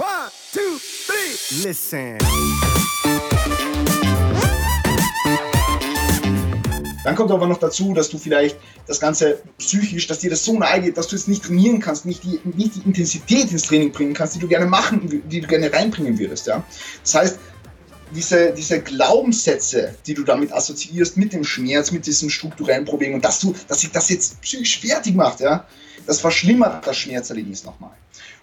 One, two, three. Listen. Dann kommt aber noch dazu, dass du vielleicht das Ganze psychisch, dass dir das so nahe geht, dass du es nicht trainieren kannst, nicht die, nicht die Intensität ins Training bringen kannst, die du gerne machen, die du gerne reinbringen würdest. Ja? Das heißt, diese, diese Glaubenssätze, die du damit assoziierst, mit dem Schmerz, mit diesem strukturellen Problem und dass du, dass sich das jetzt psychisch fertig macht, ja, das verschlimmert das Schmerzerlebnis nochmal.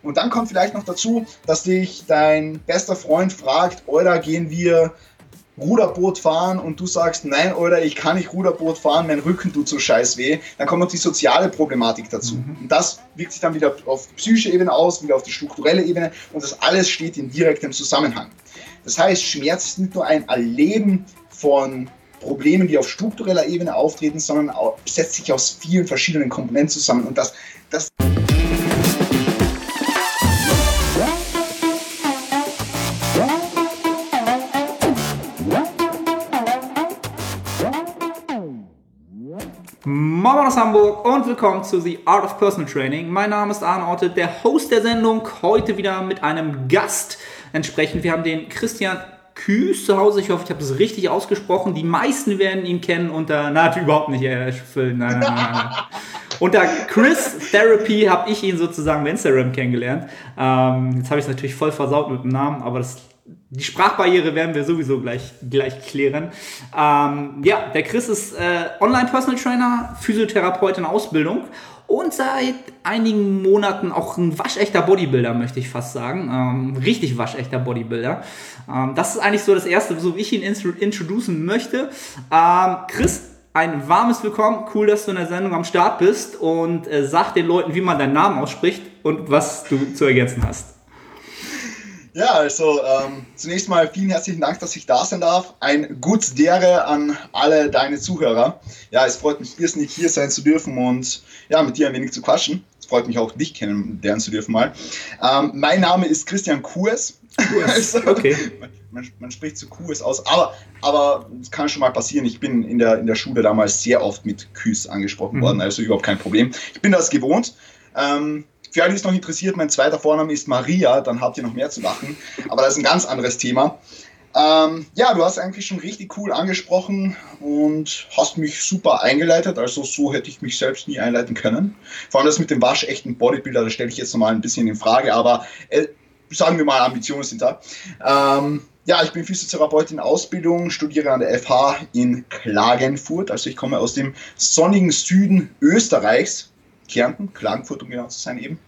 Und dann kommt vielleicht noch dazu, dass dich dein bester Freund fragt, oder gehen wir Ruderboot fahren und du sagst, nein, oder ich kann nicht Ruderboot fahren, mein Rücken tut so scheiß weh, dann kommt noch die soziale Problematik dazu. Mhm. Und das wirkt sich dann wieder auf die psychische Ebene aus, wieder auf die strukturelle Ebene und das alles steht in direktem Zusammenhang. Das heißt, Schmerz ist nicht nur ein Erleben von Problemen, die auf struktureller Ebene auftreten, sondern setzt sich aus vielen verschiedenen Komponenten zusammen und das, das Moin aus Hamburg und willkommen zu The Art of Personal Training. Mein Name ist Arne Orte, der Host der Sendung. Heute wieder mit einem Gast. Entsprechend, wir haben den Christian Küß zu Hause. Ich hoffe, ich habe das richtig ausgesprochen. Die meisten werden ihn kennen unter, na, überhaupt nicht, äh, nein, nein, nein, nein. Unter Chris Therapy habe ich ihn sozusagen bei Instagram kennengelernt. Ähm, jetzt habe ich es natürlich voll versaut mit dem Namen, aber das die Sprachbarriere werden wir sowieso gleich, gleich klären. Ähm, ja, der Chris ist äh, Online-Personal Trainer, Physiotherapeut in Ausbildung und seit einigen Monaten auch ein waschechter Bodybuilder, möchte ich fast sagen. Ähm, richtig waschechter Bodybuilder. Ähm, das ist eigentlich so das Erste, so wie ich ihn introducen möchte. Ähm, Chris, ein warmes Willkommen. Cool, dass du in der Sendung am Start bist und äh, sag den Leuten, wie man deinen Namen ausspricht und was du zu ergänzen hast. Ja, also ähm, zunächst mal vielen herzlichen Dank, dass ich da sein darf. Ein Guts Dere an alle deine Zuhörer. Ja, es freut mich irrsinnig, hier sein zu dürfen und ja, mit dir ein wenig zu quatschen. Es freut mich auch, dich kennenlernen zu dürfen mal. Ähm, mein Name ist Christian Kues. also, okay. Man, man, spricht zu Kues aus, aber, aber es kann schon mal passieren. Ich bin in der, in der Schule damals sehr oft mit Küs angesprochen mhm. worden, also überhaupt kein Problem. Ich bin das gewohnt. Ähm, für alle, die es noch interessiert, mein zweiter Vorname ist Maria, dann habt ihr noch mehr zu lachen. Aber das ist ein ganz anderes Thema. Ähm, ja, du hast eigentlich schon richtig cool angesprochen und hast mich super eingeleitet. Also so hätte ich mich selbst nie einleiten können. Vor allem das mit dem waschechten Bodybuilder, das stelle ich jetzt nochmal ein bisschen in Frage, aber äh, sagen wir mal, Ambitionen sind da. Ähm, ja, ich bin Physiotherapeut in Ausbildung, studiere an der FH in Klagenfurt. Also ich komme aus dem sonnigen Süden Österreichs. Kärnten, Klagenfurt, um genau zu sein eben.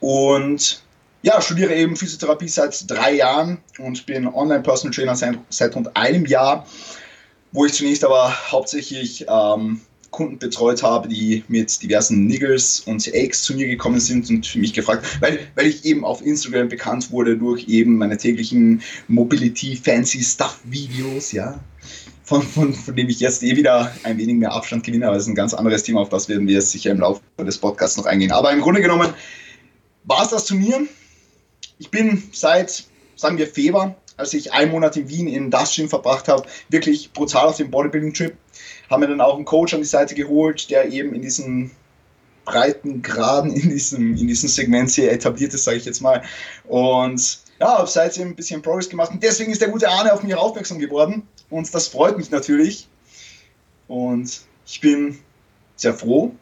Und ja, studiere eben Physiotherapie seit drei Jahren und bin Online-Personal Trainer seit, seit rund einem Jahr, wo ich zunächst aber hauptsächlich ähm, Kunden betreut habe, die mit diversen Niggles und Aches zu mir gekommen sind und mich gefragt, weil, weil ich eben auf Instagram bekannt wurde durch eben meine täglichen Mobility Fancy Stuff Videos, ja von, von, von dem ich jetzt eh wieder ein wenig mehr Abstand gewinne, aber das ist ein ganz anderes Thema, auf das werden wir jetzt sicher im Laufe des Podcasts noch eingehen. Aber im Grunde genommen war es das zu mir. Ich bin seit, sagen wir, Februar, als ich einen Monat in Wien in das Gym verbracht habe, wirklich brutal auf dem Bodybuilding-Trip. Haben mir dann auch einen Coach an die Seite geholt, der eben in diesen breiten Graden in diesem, in diesem Segment sehr etabliert ist, sage ich jetzt mal. Und ja, habe seitdem ein bisschen Progress gemacht und deswegen ist der gute Arne auf mich aufmerksam geworden und das freut mich natürlich. Und ich bin sehr froh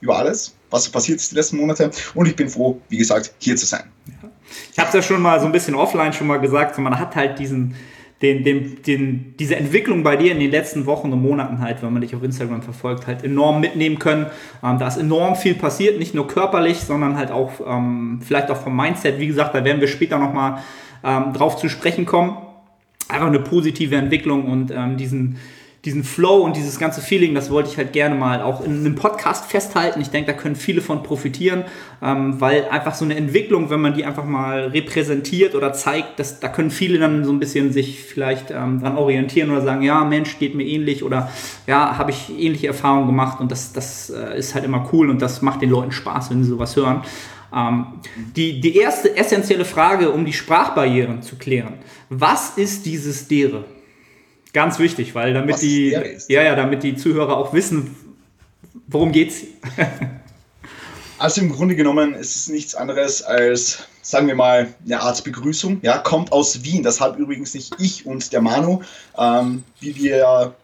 über alles, was passiert ist die letzten Monate. Und ich bin froh, wie gesagt, hier zu sein. Ich habe es ja schon mal so ein bisschen offline schon mal gesagt, man hat halt diesen, den, den, den, diese Entwicklung bei dir in den letzten Wochen und Monaten halt, wenn man dich auf Instagram verfolgt, halt enorm mitnehmen können. Ähm, da ist enorm viel passiert, nicht nur körperlich, sondern halt auch ähm, vielleicht auch vom Mindset. Wie gesagt, da werden wir später nochmal ähm, drauf zu sprechen kommen einfach eine positive Entwicklung und ähm, diesen, diesen Flow und dieses ganze Feeling, das wollte ich halt gerne mal auch in einem Podcast festhalten. Ich denke, da können viele von profitieren, ähm, weil einfach so eine Entwicklung, wenn man die einfach mal repräsentiert oder zeigt, dass, da können viele dann so ein bisschen sich vielleicht ähm, dran orientieren oder sagen, ja, Mensch, geht mir ähnlich oder ja, habe ich ähnliche Erfahrungen gemacht und das, das äh, ist halt immer cool und das macht den Leuten Spaß, wenn sie sowas hören. Ähm, die, die erste essentielle Frage, um die Sprachbarrieren zu klären. Was ist dieses Dere? Ganz wichtig, weil damit die, ja, ja, damit die Zuhörer auch wissen, worum geht's. Also im Grunde genommen ist es nichts anderes als, sagen wir mal, eine Art Begrüßung. Ja, kommt aus Wien. Das hat übrigens nicht ich und der Manu, ähm, wie wir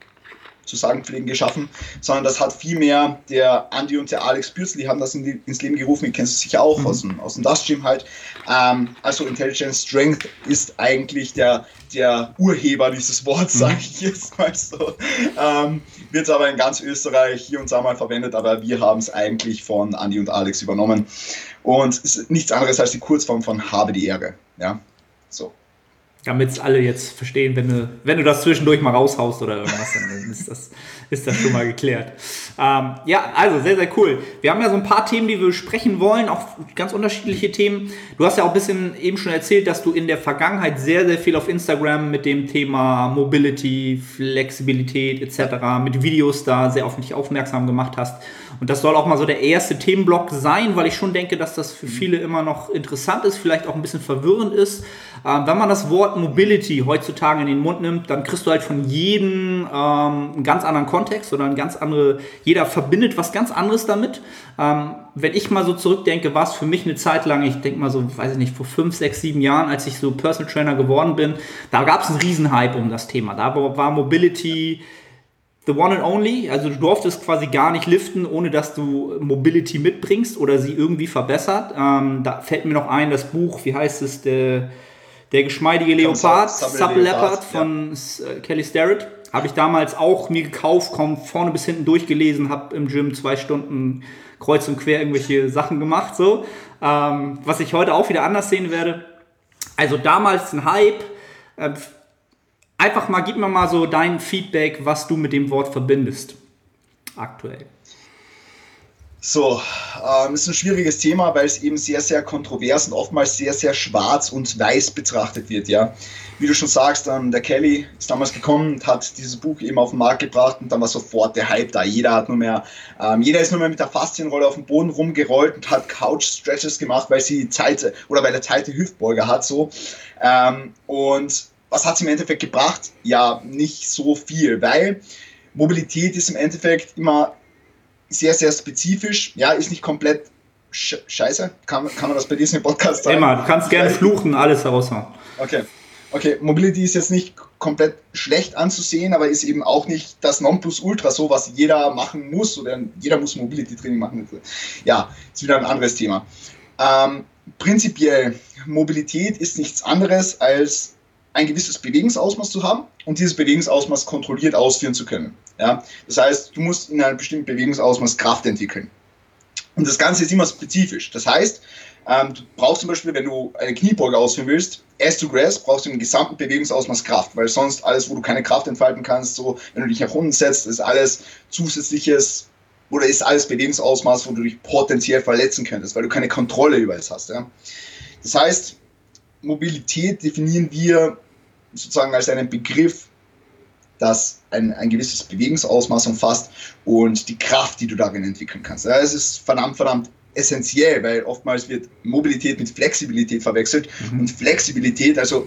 zu sagen pflegen, geschaffen, sondern das hat vielmehr der Andy und der Alex Bürzl, die haben das in die, ins Leben gerufen, ihr kennt es sicher auch mhm. aus, dem, aus dem Dust Gym halt. Ähm, also Intelligence Strength ist eigentlich der, der Urheber dieses Wortes, mhm. sage ich jetzt mal so. Ähm, wird aber in ganz Österreich hier und da mal verwendet, aber wir haben es eigentlich von Andy und Alex übernommen. Und es ist nichts anderes als die Kurzform von habe die Ehre. Ja, so damit es alle jetzt verstehen, wenn du, wenn du das zwischendurch mal raushaust oder irgendwas, dann ist das, ist das schon mal geklärt. Ähm, ja, also sehr, sehr cool. Wir haben ja so ein paar Themen, die wir besprechen wollen, auch ganz unterschiedliche Themen. Du hast ja auch ein bisschen eben schon erzählt, dass du in der Vergangenheit sehr, sehr viel auf Instagram mit dem Thema Mobility, Flexibilität etc., mit Videos da sehr auf mich aufmerksam gemacht hast. Und das soll auch mal so der erste Themenblock sein, weil ich schon denke, dass das für viele immer noch interessant ist, vielleicht auch ein bisschen verwirrend ist. Ähm, wenn man das Wort Mobility heutzutage in den Mund nimmt, dann kriegst du halt von jedem ähm, einen ganz anderen Kontext oder ein ganz andere, jeder verbindet was ganz anderes damit. Ähm, wenn ich mal so zurückdenke, war es für mich eine Zeit lang, ich denke mal so, weiß ich nicht, vor fünf, sechs, sieben Jahren, als ich so Personal Trainer geworden bin, da gab es einen Riesenhype um das Thema. Da war Mobility the one and only. Also du durftest quasi gar nicht liften, ohne dass du Mobility mitbringst oder sie irgendwie verbessert. Ähm, da fällt mir noch ein, das Buch, wie heißt es, der, der geschmeidige Leopard, Sub Leopard von ja. Äh, Kelly Starrett. Habe ich damals auch mir gekauft, komm vorne bis hinten durchgelesen, habe im Gym zwei Stunden kreuz und quer irgendwelche Sachen gemacht, so. Ähm, was ich heute auch wieder anders sehen werde. Also damals ein Hype. Äh, einfach mal, gib mir mal so dein Feedback, was du mit dem Wort verbindest. Aktuell. So, ähm, ist ein schwieriges Thema, weil es eben sehr, sehr kontrovers und oftmals sehr, sehr schwarz und weiß betrachtet wird, ja. Wie du schon sagst, ähm, der Kelly ist damals gekommen und hat dieses Buch eben auf den Markt gebracht und dann war sofort der Hype da. Jeder hat nur mehr, ähm, jeder ist nur mehr mit der Faszienrolle auf dem Boden rumgerollt und hat Couch-Stretches gemacht, weil sie Zeit oder weil der Zeit die Hüftbeuger hat, so. Ähm, und was hat es im Endeffekt gebracht? Ja, nicht so viel, weil Mobilität ist im Endeffekt immer sehr, sehr spezifisch. Ja, ist nicht komplett sch scheiße. Kann, kann man das bei diesem Podcast sagen? Immer, du kannst gerne fluchen, alles heraushauen. Okay. Okay, Mobility ist jetzt nicht komplett schlecht anzusehen, aber ist eben auch nicht das Nonplusultra, so was jeder machen muss oder jeder muss Mobility-Training machen. Ja, ist wieder ein anderes Thema. Ähm, prinzipiell, Mobilität ist nichts anderes als ein gewisses Bewegungsausmaß zu haben und dieses Bewegungsausmaß kontrolliert ausführen zu können. Ja? Das heißt, du musst in einem bestimmten Bewegungsausmaß Kraft entwickeln. Und das Ganze ist immer spezifisch. Das heißt, ähm, du brauchst zum Beispiel, wenn du eine Kniebeuge ausführen willst, as to grass, brauchst du im gesamten Bewegungsausmaß Kraft, weil sonst alles, wo du keine Kraft entfalten kannst, so, wenn du dich nach unten setzt, ist alles zusätzliches oder ist alles Bewegungsausmaß, wo du dich potenziell verletzen könntest, weil du keine Kontrolle über es hast. Ja? Das heißt, Mobilität definieren wir sozusagen als einen Begriff, das ein, ein gewisses Bewegungsausmaß umfasst und die Kraft, die du darin entwickeln kannst. Ja, es ist verdammt, verdammt essentiell, weil oftmals wird Mobilität mit Flexibilität verwechselt mhm. und Flexibilität, also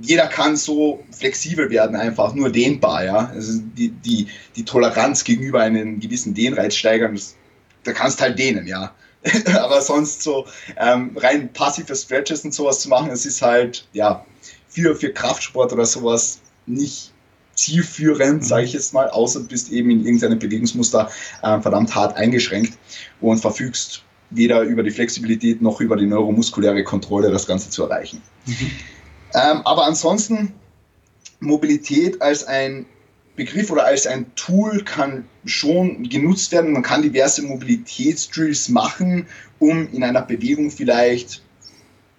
jeder kann so flexibel werden, einfach nur dehnbar, ja. Also die, die, die Toleranz gegenüber einem gewissen Dehnreiz steigern, das, da kannst halt dehnen, ja. aber sonst so ähm, rein passive Stretches und sowas zu machen, es ist halt, ja, für, für Kraftsport oder sowas nicht zielführend, sage ich jetzt mal, außer du bist eben in irgendeinem Bewegungsmuster äh, verdammt hart eingeschränkt und verfügst weder über die Flexibilität noch über die neuromuskuläre Kontrolle, das Ganze zu erreichen. Mhm. Ähm, aber ansonsten Mobilität als ein Begriff oder als ein Tool kann schon genutzt werden. Man kann diverse Mobilitätsdrills machen, um in einer Bewegung vielleicht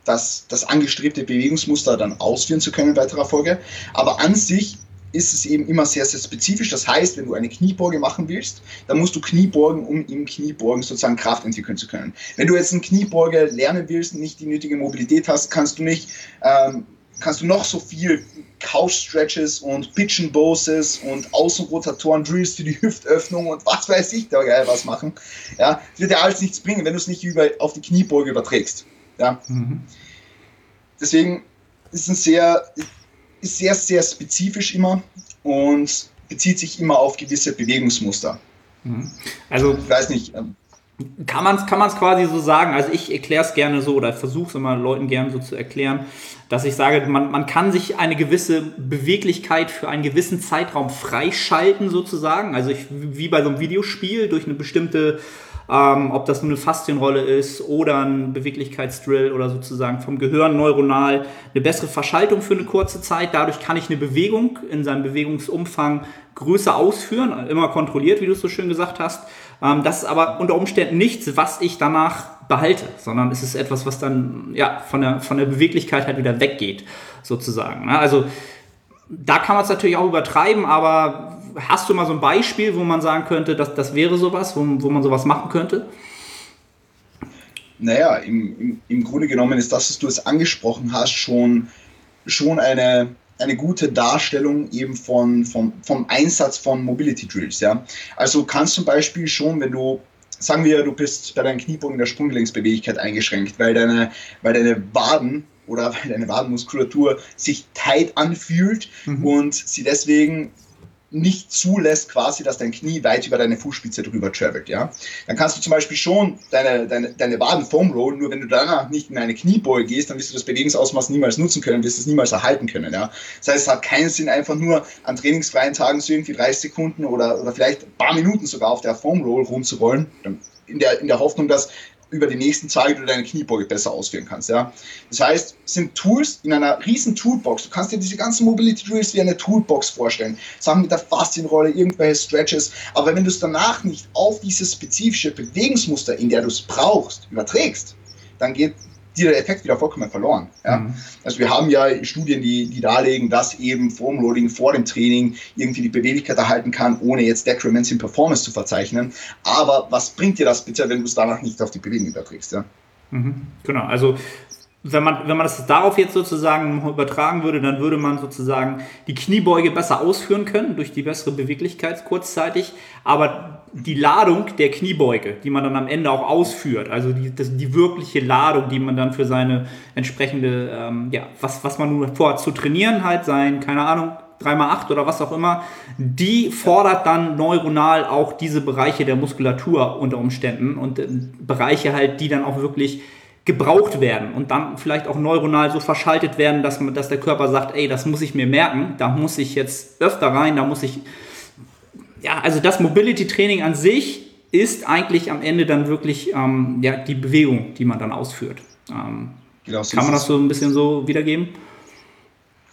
das, das angestrebte Bewegungsmuster dann ausführen zu können in weiterer Folge. Aber an sich ist es eben immer sehr, sehr spezifisch. Das heißt, wenn du eine Kniebeuge machen willst, dann musst du Kniebeugen, um im Kniebeugen sozusagen Kraft entwickeln zu können. Wenn du jetzt eine Kniebeuge lernen willst nicht die nötige Mobilität hast, kannst du nicht ähm, kannst du noch so viel Couch-Stretches und Pitch-and-Boses und Außenrotatoren, Drills für die Hüftöffnung und was weiß ich da geil was machen. Ja, das wird dir alles nichts bringen, wenn du es nicht über, auf die Kniebeuge überträgst. Ja. Mhm. Deswegen ist es sehr, ist sehr, sehr spezifisch immer und bezieht sich immer auf gewisse Bewegungsmuster. Mhm. Also, ich weiß nicht. Ähm, kann man es kann man's quasi so sagen. Also ich erkläre es gerne so oder versuche es immer Leuten gerne so zu erklären, dass ich sage, man, man kann sich eine gewisse Beweglichkeit für einen gewissen Zeitraum freischalten sozusagen. Also ich, wie bei so einem Videospiel durch eine bestimmte ähm, ob das nur eine Faszienrolle ist oder ein Beweglichkeitsdrill oder sozusagen vom Gehirn neuronal eine bessere Verschaltung für eine kurze Zeit. Dadurch kann ich eine Bewegung in seinem Bewegungsumfang größer ausführen, immer kontrolliert, wie du es so schön gesagt hast. Ähm, das ist aber unter Umständen nichts, was ich danach behalte, sondern es ist etwas, was dann ja, von, der, von der Beweglichkeit halt wieder weggeht, sozusagen. Ne? Also da kann man es natürlich auch übertreiben, aber hast du mal so ein Beispiel, wo man sagen könnte, dass das wäre sowas, wo, wo man sowas machen könnte? Naja, im, im, im Grunde genommen ist das, was du es angesprochen hast, schon, schon eine, eine gute Darstellung eben von, von, vom Einsatz von Mobility Drills. Ja? Also kannst zum Beispiel schon, wenn du, sagen wir, du bist bei deinen Kniebogen der Sprunggelenksbeweglichkeit eingeschränkt, weil deine, weil deine Waden oder weil deine Wadenmuskulatur sich tight anfühlt mhm. und sie deswegen nicht zulässt, quasi, dass dein Knie weit über deine Fußspitze drüber travelt, ja. Dann kannst du zum Beispiel schon deine, deine, deine Waden foam rollen, nur wenn du danach nicht in eine Kniebeuge gehst, dann wirst du das Bewegungsausmaß niemals nutzen können, wirst es niemals erhalten können, ja. Das heißt, es hat keinen Sinn, einfach nur an trainingsfreien Tagen so irgendwie 30 Sekunden oder, oder vielleicht ein paar Minuten sogar auf der Foam Roll rumzurollen, in der, in der Hoffnung, dass über die nächsten Tage du deine Kniebeuge besser ausführen kannst. Ja? Das heißt, sind Tools in einer riesen Toolbox. Du kannst dir diese ganzen Mobility Drills wie eine Toolbox vorstellen. Sachen mit der Faszienrolle, irgendwelche Stretches. Aber wenn du es danach nicht auf dieses spezifische Bewegungsmuster, in der du es brauchst, überträgst, dann geht dir der Effekt wieder vollkommen verloren. Ja? Mhm. Also wir haben ja Studien, die, die darlegen, dass eben Foamloading vor dem Training irgendwie die Beweglichkeit erhalten kann, ohne jetzt Decrements in Performance zu verzeichnen. Aber was bringt dir das bitte, wenn du es danach nicht auf die Bewegung überträgst? Ja? Mhm. Genau, also wenn man, wenn man das darauf jetzt sozusagen übertragen würde, dann würde man sozusagen die Kniebeuge besser ausführen können durch die bessere Beweglichkeit kurzzeitig. Aber die Ladung der Kniebeuge, die man dann am Ende auch ausführt, also die, das, die wirkliche Ladung, die man dann für seine entsprechende, ähm, ja, was, was man nur vorhat zu trainieren, halt sein, keine Ahnung, 3x8 oder was auch immer, die fordert dann neuronal auch diese Bereiche der Muskulatur unter Umständen und äh, Bereiche halt, die dann auch wirklich gebraucht werden und dann vielleicht auch neuronal so verschaltet werden, dass, man, dass der Körper sagt, ey, das muss ich mir merken, da muss ich jetzt öfter rein, da muss ich, ja, also das Mobility-Training an sich ist eigentlich am Ende dann wirklich ähm, ja, die Bewegung, die man dann ausführt. Ähm, genau so kann man das so ein bisschen so wiedergeben?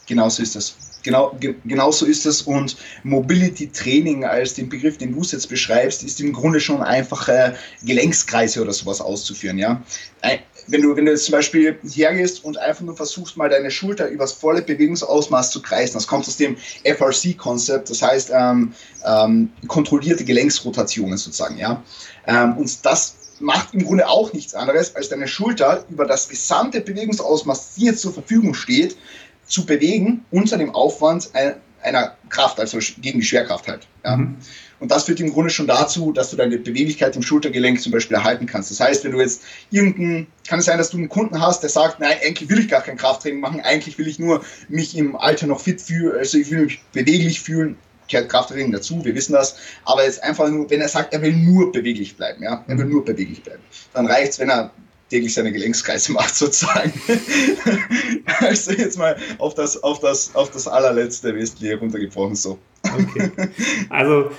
Genau so ist das. Genau, ge genau so ist es und Mobility Training als den Begriff, den du jetzt beschreibst, ist im Grunde schon einfache Gelenkskreise oder sowas auszuführen. Ja? Wenn du, wenn du jetzt zum Beispiel hergehst und einfach nur versuchst, mal deine Schulter übers volle Bewegungsausmaß zu kreisen, das kommt aus dem FRC-Konzept, das heißt ähm, ähm, kontrollierte Gelenksrotationen sozusagen, ja. Ähm, und das macht im Grunde auch nichts anderes, als deine Schulter über das gesamte Bewegungsausmaß, die jetzt zur Verfügung steht, zu bewegen unter dem Aufwand einer Kraft, also gegen die Schwerkraft halt. Ja. Mhm. Und das führt im Grunde schon dazu, dass du deine Beweglichkeit im Schultergelenk zum Beispiel erhalten kannst. Das heißt, wenn du jetzt irgendeinen, kann es sein, dass du einen Kunden hast, der sagt, nein, eigentlich will ich gar kein Krafttraining machen, eigentlich will ich nur mich im Alter noch fit fühlen, also ich will mich beweglich fühlen, kehrt Krafttraining dazu, wir wissen das, aber jetzt einfach nur, wenn er sagt, er will nur beweglich bleiben, ja, er will nur beweglich bleiben, dann reicht es, wenn er täglich seine Gelenkskreise macht, sozusagen. also jetzt mal auf das, auf das, auf das allerletzte Wesentliche runtergebrochen so. Okay. Also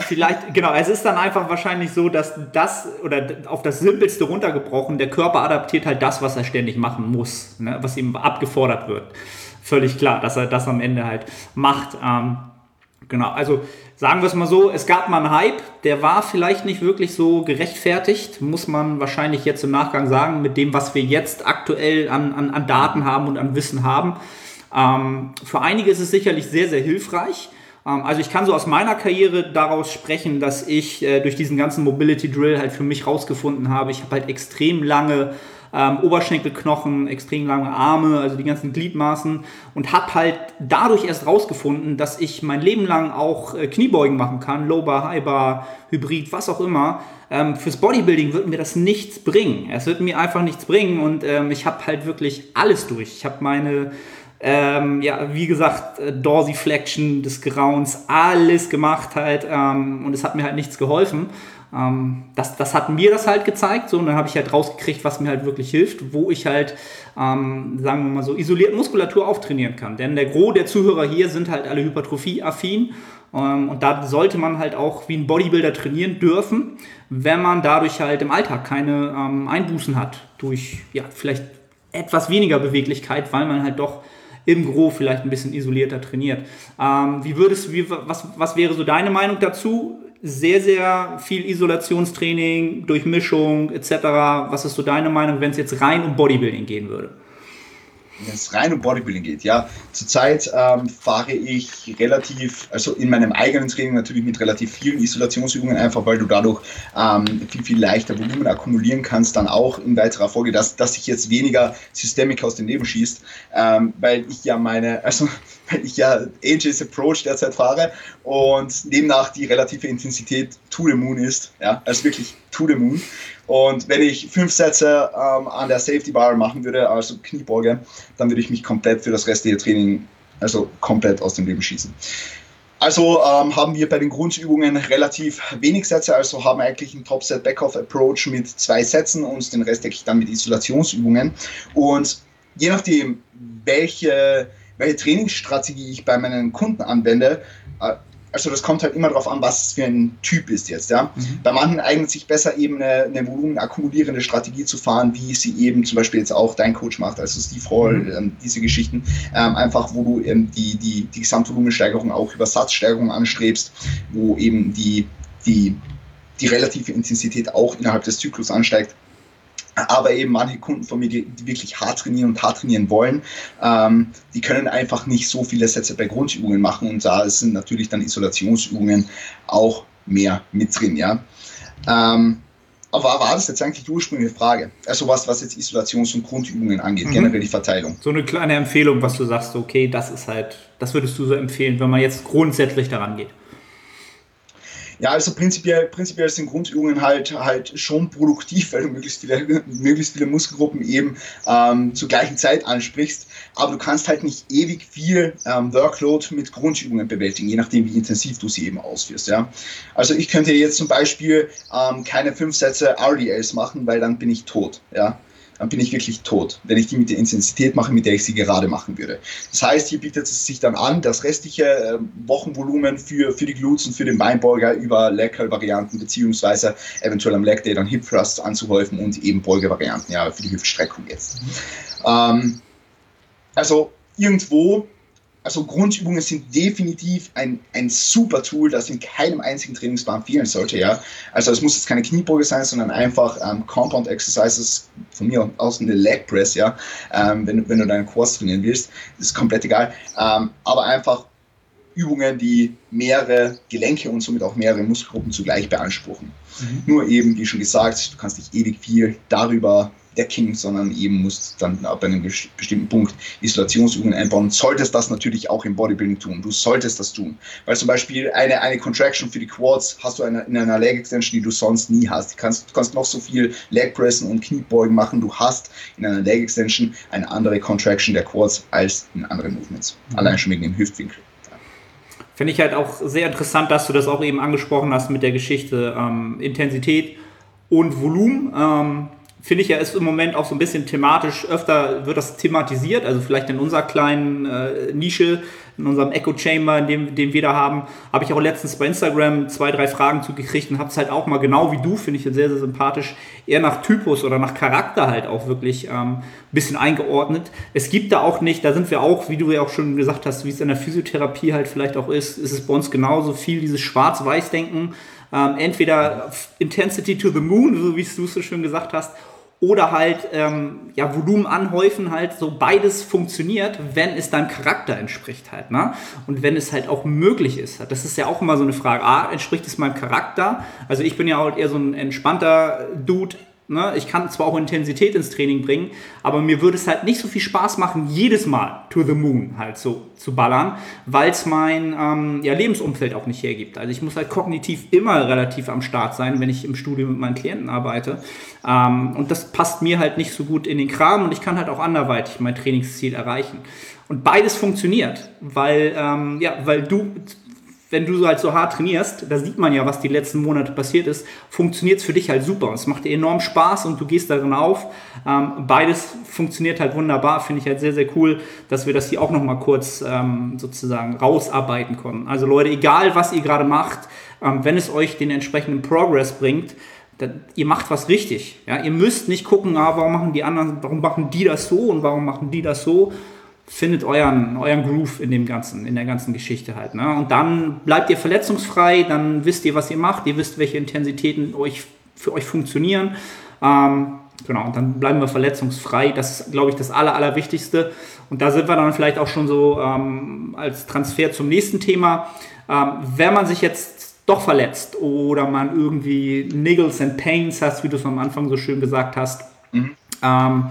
vielleicht, genau, es ist dann einfach wahrscheinlich so, dass das, oder auf das Simpelste runtergebrochen, der Körper adaptiert halt das, was er ständig machen muss, ne, was ihm abgefordert wird. Völlig klar, dass er das am Ende halt macht. Ähm, genau, also sagen wir es mal so, es gab mal einen Hype, der war vielleicht nicht wirklich so gerechtfertigt, muss man wahrscheinlich jetzt im Nachgang sagen, mit dem, was wir jetzt aktuell an, an, an Daten haben und an Wissen haben. Ähm, für einige ist es sicherlich sehr, sehr hilfreich. Ähm, also ich kann so aus meiner Karriere daraus sprechen, dass ich äh, durch diesen ganzen Mobility Drill halt für mich rausgefunden habe, ich habe halt extrem lange ähm, Oberschenkelknochen, extrem lange Arme, also die ganzen Gliedmaßen und habe halt dadurch erst rausgefunden, dass ich mein Leben lang auch äh, Kniebeugen machen kann, Low Bar, High Bar, Hybrid, was auch immer. Ähm, fürs Bodybuilding wird mir das nichts bringen. Es wird mir einfach nichts bringen und ähm, ich habe halt wirklich alles durch. Ich habe meine ähm, ja, wie gesagt, äh, Dorsiflexion des Grauens, alles gemacht halt ähm, und es hat mir halt nichts geholfen. Ähm, das, das hat mir das halt gezeigt, so, und dann habe ich halt rausgekriegt, was mir halt wirklich hilft, wo ich halt, ähm, sagen wir mal so, isoliert Muskulatur auftrainieren kann. Denn der Gros der Zuhörer hier sind halt alle hypertrophie-affin ähm, und da sollte man halt auch wie ein Bodybuilder trainieren dürfen, wenn man dadurch halt im Alltag keine ähm, Einbußen hat, durch ja, vielleicht etwas weniger Beweglichkeit, weil man halt doch im Gro vielleicht ein bisschen isolierter trainiert. Ähm, wie würdest wie, was, was wäre so deine Meinung dazu? Sehr, sehr viel Isolationstraining, Durchmischung etc. Was ist so deine Meinung, wenn es jetzt rein um Bodybuilding gehen würde? Wenn es rein um Bodybuilding geht, ja, zurzeit ähm, fahre ich relativ, also in meinem eigenen Training natürlich mit relativ vielen Isolationsübungen, einfach weil du dadurch ähm, viel, viel leichter Volumen akkumulieren kannst, dann auch in weiterer Folge, dass, dass sich jetzt weniger Systemic aus dem Leben schießt, ähm, weil ich ja meine, also weil ich ja AJ's Approach derzeit fahre und demnach die relative Intensität to the moon ist, ja, also wirklich to the moon. Und wenn ich fünf Sätze ähm, an der Safety Bar machen würde, also Kniebeuge, dann würde ich mich komplett für das restliche Training, also komplett aus dem Leben schießen. Also ähm, haben wir bei den Grundübungen relativ wenig Sätze, also haben eigentlich einen Top-Set Back-Off-Approach mit zwei Sätzen und den Rest decke ich dann mit Isolationsübungen. Und je nachdem, welche, welche Trainingsstrategie ich bei meinen Kunden anwende, äh, also das kommt halt immer darauf an, was es für ein Typ ist jetzt. Ja? Mhm. Bei manchen eignet sich besser eben eine, eine volumenakkumulierende Strategie zu fahren, wie sie eben zum Beispiel jetzt auch dein Coach macht, also Steve Hall, mhm. ähm, diese Geschichten. Ähm, einfach, wo du ähm, die, die, die Gesamtvolumensteigerung auch über Satzsteigerung anstrebst, wo eben die, die, die relative Intensität auch innerhalb des Zyklus ansteigt aber eben manche Kunden von mir, die, wirklich hart trainieren und hart trainieren wollen, ähm, die können einfach nicht so viele Sätze bei Grundübungen machen und da sind natürlich dann Isolationsübungen auch mehr mit drin, ja. Ähm, aber war das jetzt eigentlich die ursprüngliche Frage? Also was, was jetzt Isolations- und Grundübungen angeht, mhm. generell die Verteilung. So eine kleine Empfehlung, was du sagst, okay, das ist halt, das würdest du so empfehlen, wenn man jetzt grundsätzlich daran geht. Ja, also prinzipiell, prinzipiell sind Grundübungen halt, halt schon produktiv, weil du möglichst viele, möglichst viele Muskelgruppen eben ähm, zur gleichen Zeit ansprichst. Aber du kannst halt nicht ewig viel ähm, Workload mit Grundübungen bewältigen, je nachdem, wie intensiv du sie eben ausführst. Ja? Also ich könnte jetzt zum Beispiel ähm, keine fünf Sätze RDLs machen, weil dann bin ich tot. Ja? Dann bin ich wirklich tot, wenn ich die mit der Intensität mache, mit der ich sie gerade machen würde. Das heißt, hier bietet es sich dann an, das restliche äh, Wochenvolumen für, für die Glutes und für den Beinbeuger über Leg-Varianten beziehungsweise eventuell am Leg Day dann Hip Thrusts anzuhäufen und eben Beugevarianten, ja, für die Hüftstreckung jetzt. Mhm. Ähm, also irgendwo also Grundübungen sind definitiv ein, ein super Tool, das in keinem einzigen Trainingsplan fehlen sollte. Ja? Also es muss jetzt keine Kniebeuge sein, sondern einfach ähm, Compound Exercises, von mir aus eine Leg Press, ja? Ähm, wenn, wenn du deinen Quads trainieren willst, ist komplett egal. Ähm, aber einfach Übungen, die mehrere Gelenke und somit auch mehrere Muskelgruppen zugleich beanspruchen. Mhm. Nur eben, wie schon gesagt, du kannst nicht ewig viel darüber Decking, sondern eben musst dann ab einem bestimmten Punkt Isolationsübungen einbauen. solltest das natürlich auch im Bodybuilding tun. Du solltest das tun. Weil zum Beispiel eine, eine Contraction für die Quads hast du eine, in einer Leg Extension, die du sonst nie hast. Du kannst, du kannst noch so viel Leg Pressen und Kniebeugen machen. Du hast in einer Leg Extension eine andere Contraction der Quads als in anderen Movements. Mhm. Allein schon wegen dem Hüftwinkel. Finde ich halt auch sehr interessant, dass du das auch eben angesprochen hast mit der Geschichte ähm, Intensität und Volumen. Ähm, finde ich ja, ist im Moment auch so ein bisschen thematisch, öfter wird das thematisiert, also vielleicht in unserer kleinen äh, Nische, in unserem Echo Chamber, in dem, den wir da haben, habe ich auch letztens bei Instagram zwei, drei Fragen zugekriegt und habe es halt auch mal genau wie du, finde ich sehr, sehr sympathisch, eher nach Typus oder nach Charakter halt auch wirklich ähm, ein bisschen eingeordnet. Es gibt da auch nicht, da sind wir auch, wie du ja auch schon gesagt hast, wie es in der Physiotherapie halt vielleicht auch ist, ist es bei uns genauso viel dieses Schwarz-Weiß-Denken, ähm, entweder Intensity to the Moon, so wie du es so schön gesagt hast, oder halt ähm, ja, Volumen anhäufen, halt so beides funktioniert, wenn es deinem Charakter entspricht halt. Ne? Und wenn es halt auch möglich ist. Das ist ja auch immer so eine Frage. A, entspricht es meinem Charakter? Also ich bin ja auch eher so ein entspannter Dude Ne? Ich kann zwar auch Intensität ins Training bringen, aber mir würde es halt nicht so viel Spaß machen, jedes Mal to the moon halt so zu ballern, weil es mein ähm, ja, Lebensumfeld auch nicht hergibt. Also ich muss halt kognitiv immer relativ am Start sein, wenn ich im Studio mit meinen Klienten arbeite. Ähm, und das passt mir halt nicht so gut in den Kram und ich kann halt auch anderweitig mein Trainingsziel erreichen. Und beides funktioniert, weil, ähm, ja, weil du wenn du halt so hart trainierst, da sieht man ja, was die letzten Monate passiert ist, funktioniert es für dich halt super. Es macht dir enorm Spaß und du gehst darin auf. Ähm, beides funktioniert halt wunderbar, finde ich halt sehr, sehr cool, dass wir das hier auch nochmal kurz ähm, sozusagen rausarbeiten konnten. Also Leute, egal was ihr gerade macht, ähm, wenn es euch den entsprechenden Progress bringt, dann, ihr macht was richtig. Ja? Ihr müsst nicht gucken, ah, warum machen die anderen, warum machen die das so und warum machen die das so, findet euren, euren Groove in dem ganzen, in der ganzen Geschichte halt. Ne? Und dann bleibt ihr verletzungsfrei, dann wisst ihr, was ihr macht, ihr wisst, welche Intensitäten euch, für euch funktionieren. Ähm, genau, und dann bleiben wir verletzungsfrei. Das ist, glaube ich, das Aller, Allerwichtigste. Und da sind wir dann vielleicht auch schon so ähm, als Transfer zum nächsten Thema. Ähm, wenn man sich jetzt doch verletzt oder man irgendwie Niggles and Pains hast, wie du es am Anfang so schön gesagt hast, mhm. ähm,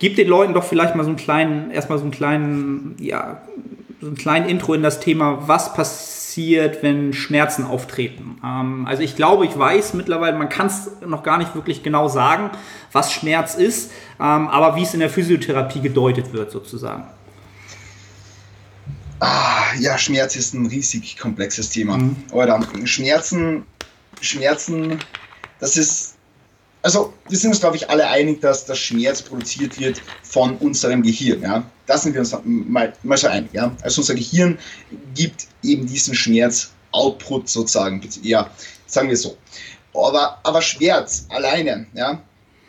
gib den Leuten doch vielleicht mal so einen kleinen, erstmal so einen kleinen, ja, so einen kleinen Intro in das Thema, was passiert, wenn Schmerzen auftreten. Ähm, also ich glaube, ich weiß mittlerweile, man kann es noch gar nicht wirklich genau sagen, was Schmerz ist, ähm, aber wie es in der Physiotherapie gedeutet wird sozusagen. Ah, ja, Schmerz ist ein riesig komplexes Thema. Mhm. Oder Schmerzen, Schmerzen, das ist also wir sind uns, glaube ich, alle einig, dass der Schmerz produziert wird von unserem Gehirn. Ja? Da sind wir uns mal, mal so einig. Ja? Also unser Gehirn gibt eben diesen Schmerz-Output sozusagen. Ja, sagen wir so. Aber, aber Schmerz alleine ja,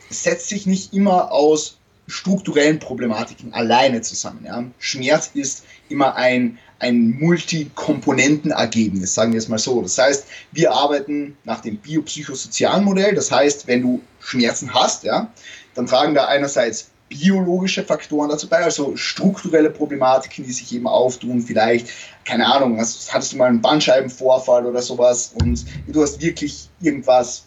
setzt sich nicht immer aus strukturellen Problematiken alleine zusammen. Ja? Schmerz ist immer ein, ein Multikomponentenergebnis, sagen wir es mal so. Das heißt, wir arbeiten nach dem biopsychosozialen Modell. Das heißt, wenn du Schmerzen hast, ja, dann tragen da einerseits biologische Faktoren dazu bei, also strukturelle Problematiken, die sich eben auftun, vielleicht, keine Ahnung, hattest du mal einen Bandscheibenvorfall oder sowas und du hast wirklich irgendwas,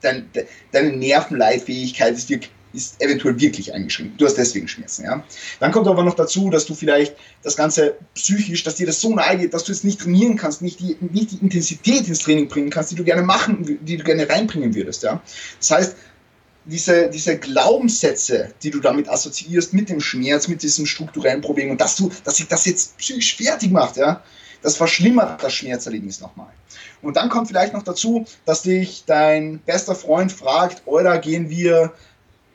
dein, deine Nervenleitfähigkeit ist wirklich ist eventuell wirklich eingeschränkt. Du hast deswegen Schmerzen. Ja? Dann kommt aber noch dazu, dass du vielleicht das Ganze psychisch, dass dir das so nahe geht, dass du es nicht trainieren kannst, nicht die, nicht die Intensität ins Training bringen kannst, die du gerne machen, die du gerne reinbringen würdest. Ja? Das heißt, diese, diese Glaubenssätze, die du damit assoziierst, mit dem Schmerz, mit diesem strukturellen Problem und dass du, dass sich das jetzt psychisch fertig macht, ja, das verschlimmert das Schmerzerlebnis nochmal. Und dann kommt vielleicht noch dazu, dass dich dein bester Freund fragt, oder gehen wir